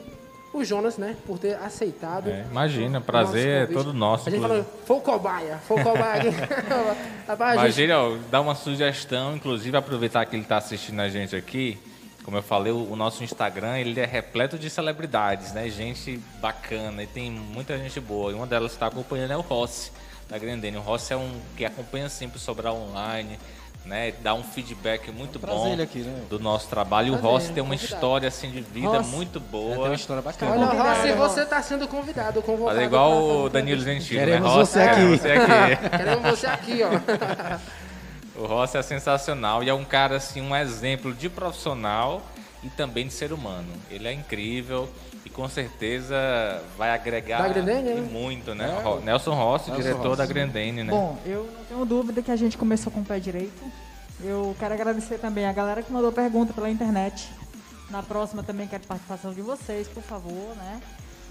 A: o Jonas, né, por ter aceitado.
D: É, imagina,
A: o
D: prazer é todo nosso,
A: A gente falou, foi o cobaia, foi o cobaia. Rapaz, gente,
D: Imagina, ó, dar uma sugestão, inclusive aproveitar que ele está assistindo a gente aqui. Como eu falei, o, o nosso Instagram ele é repleto de celebridades, né? Gente bacana e tem muita gente boa. E uma delas que está acompanhando é o Rossi, da Grandene. O Rossi é um que acompanha sempre o Sobral Online, né? Dá um feedback muito
B: Trazer
D: bom
B: ele aqui, né?
D: do nosso trabalho. E o Rossi tem uma
A: convidado.
D: história assim de vida
A: Rossi.
D: muito
B: É, tem
D: boa.
B: uma história bacana.
A: Olha, Rossi,
C: Rossi.
A: você está sendo convidado, convocado.
D: Fazer igual o Danilo Gentili,
B: Queremos
D: né? Rossi,
B: você aqui.
D: queremos você aqui.
A: Queremos você aqui, ó.
D: O Rossi é sensacional e é um cara assim, um exemplo de profissional e também de ser humano. Ele é incrível e com certeza vai agregar
A: Da Grendene,
D: e
A: né?
D: muito, né? Ro- Nelson Rossi,
B: Nelson
D: diretor
B: Rossi.
D: da Grendene, né?
C: Bom, eu não tenho dúvida que a gente começou com o pé direito. Eu quero agradecer também a galera que mandou pergunta pela internet. Na próxima também quero participação de vocês, por favor, né?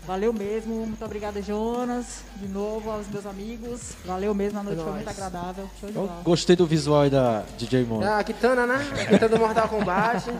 C: Valeu mesmo, muito obrigada, Jonas. De novo aos meus amigos. Valeu mesmo, a noite
A: É
C: foi muito agradável. Show de bola.
B: gostei do visual aí da DJ Mon.
A: É a Kitana, né? A Kitana do Mortal Kombat.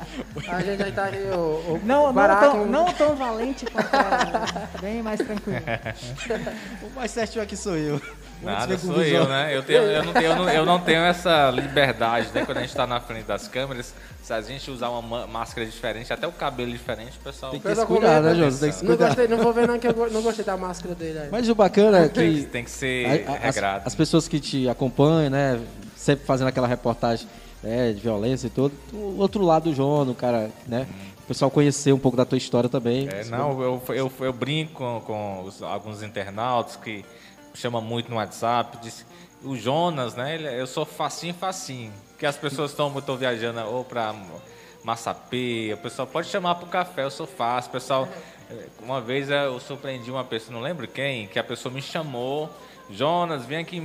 A: A gente aí tá aqui, o, o
C: Não, não,
A: Baraki,
C: tão,
A: um-
C: não tão valente quanto ela. Bem mais tranquilo.
B: O mais certinho aqui sou eu.
D: Nada, sou eu, né? Eu, tenho, eu, não tenho, eu, não, eu não tenho essa liberdade, né? Quando a gente tá na frente das câmeras, se a gente usar uma ma- máscara diferente, até o cabelo diferente, o pessoal...
B: Tem que esse cuidado, né,
A: comenta.
B: Jonas? Tem que se
A: Não
B: cuidar.
A: gostei, não vou ver não, que eu não gostei da máscara dele aí.
B: Mas o bacana é
D: Tem, que-
B: que
D: tem que ser
B: a- a- as,
D: regrado.
B: as pessoas que te acompanham, né, sempre fazendo aquela reportagem né, de violência e tudo. O outro lado do o cara, né? O pessoal conhecer um pouco da tua história também.
D: É, não, eu, eu, eu brinco com, com os- alguns internautas que chamam muito no WhatsApp, diz, o Jonas, né? ele- eu sou facinho, facinho. Que as pessoas estão muito viajando ou para Massapê, o pessoal pode chamar para o café, eu sou fácil. O pessoal, eh, uma vez eu surpreendi uma pessoa, não lembro quem, que a pessoa me chamou. Jonas, vem aqui,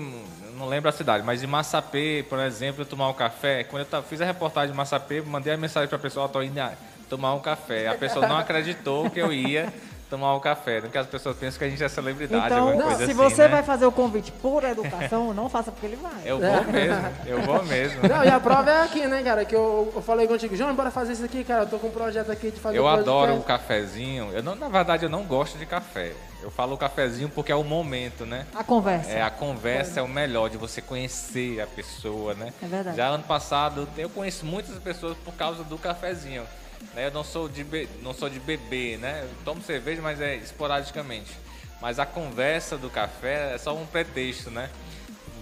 D: não lembro a cidade, mas em Massapê, por exemplo, eu tomar um café. Quando eu fiz a reportagem de Massapê, mandei a mensagem para a pessoa, estou indo tomar um café. A pessoa não acreditou que eu ia tomar um café, porque as pessoas pensam que a gente é celebridade,
C: Então,
D: alguma coisa
C: se
D: assim,
C: você
D: né?
C: vai fazer o convite por educação, não faça porque ele vai.
D: Eu vou mesmo, eu vou mesmo.
A: Não, e a prova é aqui, né, cara? Que eu, eu falei contigo, João, bora fazer isso aqui, cara. Eu tô com um projeto aqui de fazer
D: Eu
A: um
D: adoro o
A: podcast.
D: cafezinho. Eu não, na verdade, eu não gosto de café. Eu falo o cafezinho porque é o momento, né?
C: A conversa.
D: É, a conversa é o melhor de você conhecer a pessoa, né?
C: É verdade.
D: Já ano passado eu conheço muitas pessoas por causa do cafezinho. Né? Eu não sou de be... não sou de beber, né? Eu tomo cerveja, mas é esporadicamente. Mas a conversa do café é só um pretexto, né?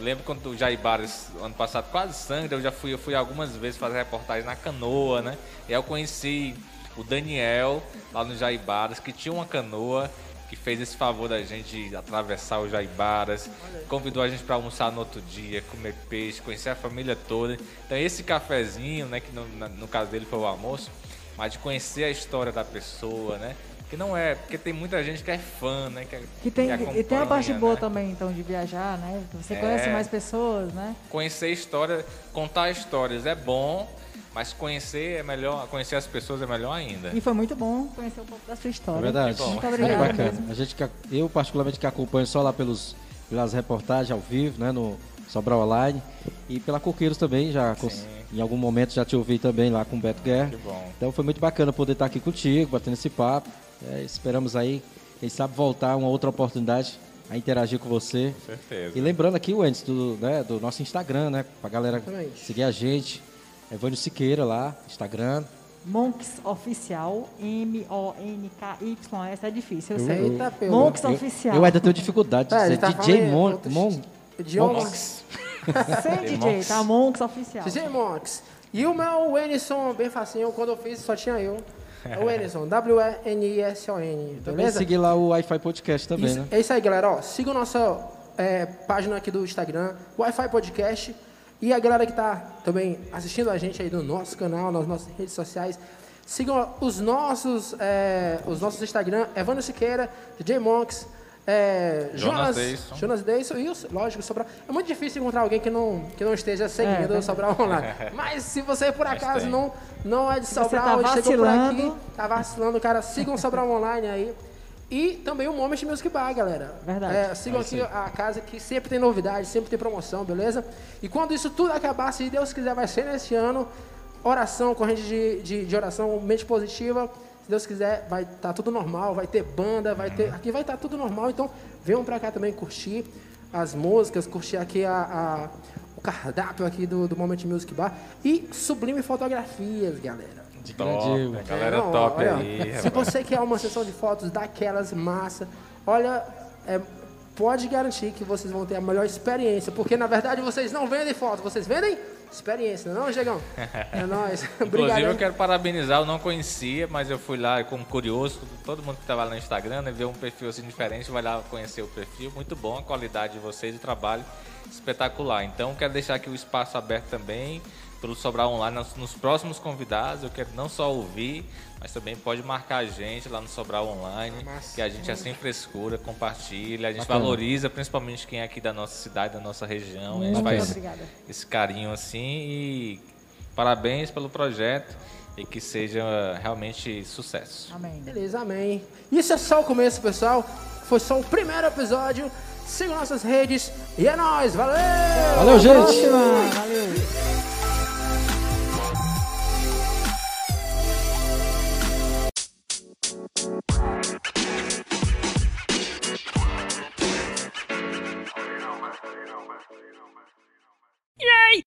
D: Lembro quando o Jaibaras, ano passado, quase sangue, eu já fui, eu fui algumas vezes fazer reportagem na canoa, né? E aí eu conheci o Daniel, lá no Jaibaras, que tinha uma canoa, que fez esse favor da gente de atravessar o Jaibaras, convidou a gente para almoçar no outro dia, comer peixe, conhecer a família toda. Então esse cafezinho, né, que no, no caso dele foi o almoço, mas de conhecer a história da pessoa, né? Que não é, porque tem muita gente que é fã, né? Que,
C: Que tem,
D: que
C: e tem a parte
D: acompanha,
C: boa
D: né?
C: também, então, de viajar, né? Você
D: É.
C: conhece mais pessoas, né?
D: Conhecer história, contar histórias é bom, mas conhecer é melhor, conhecer as pessoas é melhor ainda.
C: E foi muito bom conhecer um pouco da sua história.
B: É verdade.
C: Muito
B: É bacana.
C: mesmo.
B: A gente, que- eu, particularmente, que acompanho só lá pelos, pelas reportagens ao vivo, né, no Sobral Online. E pela Coqueiros também, já cons- em algum momento já te ouvi também lá com o Beto Guerra.
D: Que bom.
B: Então foi muito bacana poder estar aqui contigo, batendo esse papo. É, esperamos aí, quem sabe, voltar uma outra oportunidade a interagir com você.
D: Com certeza.
B: E lembrando aqui, Wendes, do, né, do nosso Instagram, né? Pra galera
A: Exatamente.
B: seguir a gente. Evânio Siqueira lá, Instagram.
C: Monks Oficial, M-O-N-K-Y-S, é difícil, eu sei.
A: Eita.
C: Monks
B: Eu,
C: Oficial.
B: eu ainda tenho dificuldade de
A: É,
B: dizer
A: tá
B: DJ
A: falando
B: Mon,
A: outros
B: Mon,
A: Idiomas.
C: Sem DJ,
D: Monks.
C: tá? Monks Oficial.
A: DJ Monks. E o meu Enison, bem facinho, quando eu fiz só tinha eu. É o Enison, W-E-N-I-S-O-N.
B: Também
A: Beleza?
B: seguir lá o Wi-Fi Podcast também,
A: Isso-
B: né?
A: É isso aí, galera. Ó, sigam nossa é, página aqui do Instagram, Wi-Fi Podcast. E a galera que tá também assistindo a gente aí no nosso canal, nas nossas redes sociais. Sigam os nossos, é, os nossos Instagram, Evandro Siqueira, DJ Monks, é,
D: Jonas
A: Jonas,
D: Deison.
A: Jonas Deison e, lógico, Sobral. É muito difícil encontrar alguém que não, que não esteja seguindo
C: É,
A: o Sobral Online. Mas se você, por
D: Mas
A: acaso, não, não é de
C: você
A: Sobral
C: tá
A: e chegou por aqui, tá vacilando, cara, sigam o Sobral Online aí. E também o Moment Music Bar, galera.
C: Verdade.
A: É, sigam aqui a casa que sempre tem novidade, sempre tem promoção, beleza? E quando isso tudo acabar, se Deus quiser, vai ser nesse ano. Oração, corrente de, de, de oração, mente positiva. Se Deus quiser, vai estar tudo normal, vai ter banda, vai ter. Aqui vai estar tudo normal, então venham pra cá também curtir as músicas, curtir aqui a, a- o cardápio aqui do, do Moment Music Bar. E sublime fotografias, galera.
D: Top,
B: grande-
D: a galera
A: Não,
D: top
A: olha,
D: aí.
A: Se você quer uma sessão de fotos daquelas massa, olha, é, pode garantir que vocês vão ter a melhor experiência, porque na verdade vocês não vendem foto, vocês vendem experiência, não é, Diegão? É nóis. Obrigado.
D: Inclusive, eu quero parabenizar, eu não conhecia, mas eu fui lá como curioso, todo mundo que estava lá no Instagram, né, vê um perfil assim diferente, vai lá conhecer o perfil, muito bom, a qualidade de vocês, o trabalho espetacular. Então, quero deixar aqui o espaço aberto também pelo Sobrar Online nos, nos próximos convidados, eu quero não só ouvir, mas também pode marcar a gente lá no Sobrar Online, que a gente é sem frescura, compartilha, a gente
B: Bacana.
D: valoriza principalmente quem é aqui da nossa cidade, da nossa região, a gente
C: Muito
D: faz
C: obrigada.
D: esse carinho assim e parabéns pelo projeto e que seja realmente sucesso.
C: Amém.
A: Beleza, amém. Isso é só o começo, pessoal. Foi só o primeiro episódio. Sigam nossas redes e é nóis, valeu!
B: Valeu, gente!
C: Valeu.
E: Yay!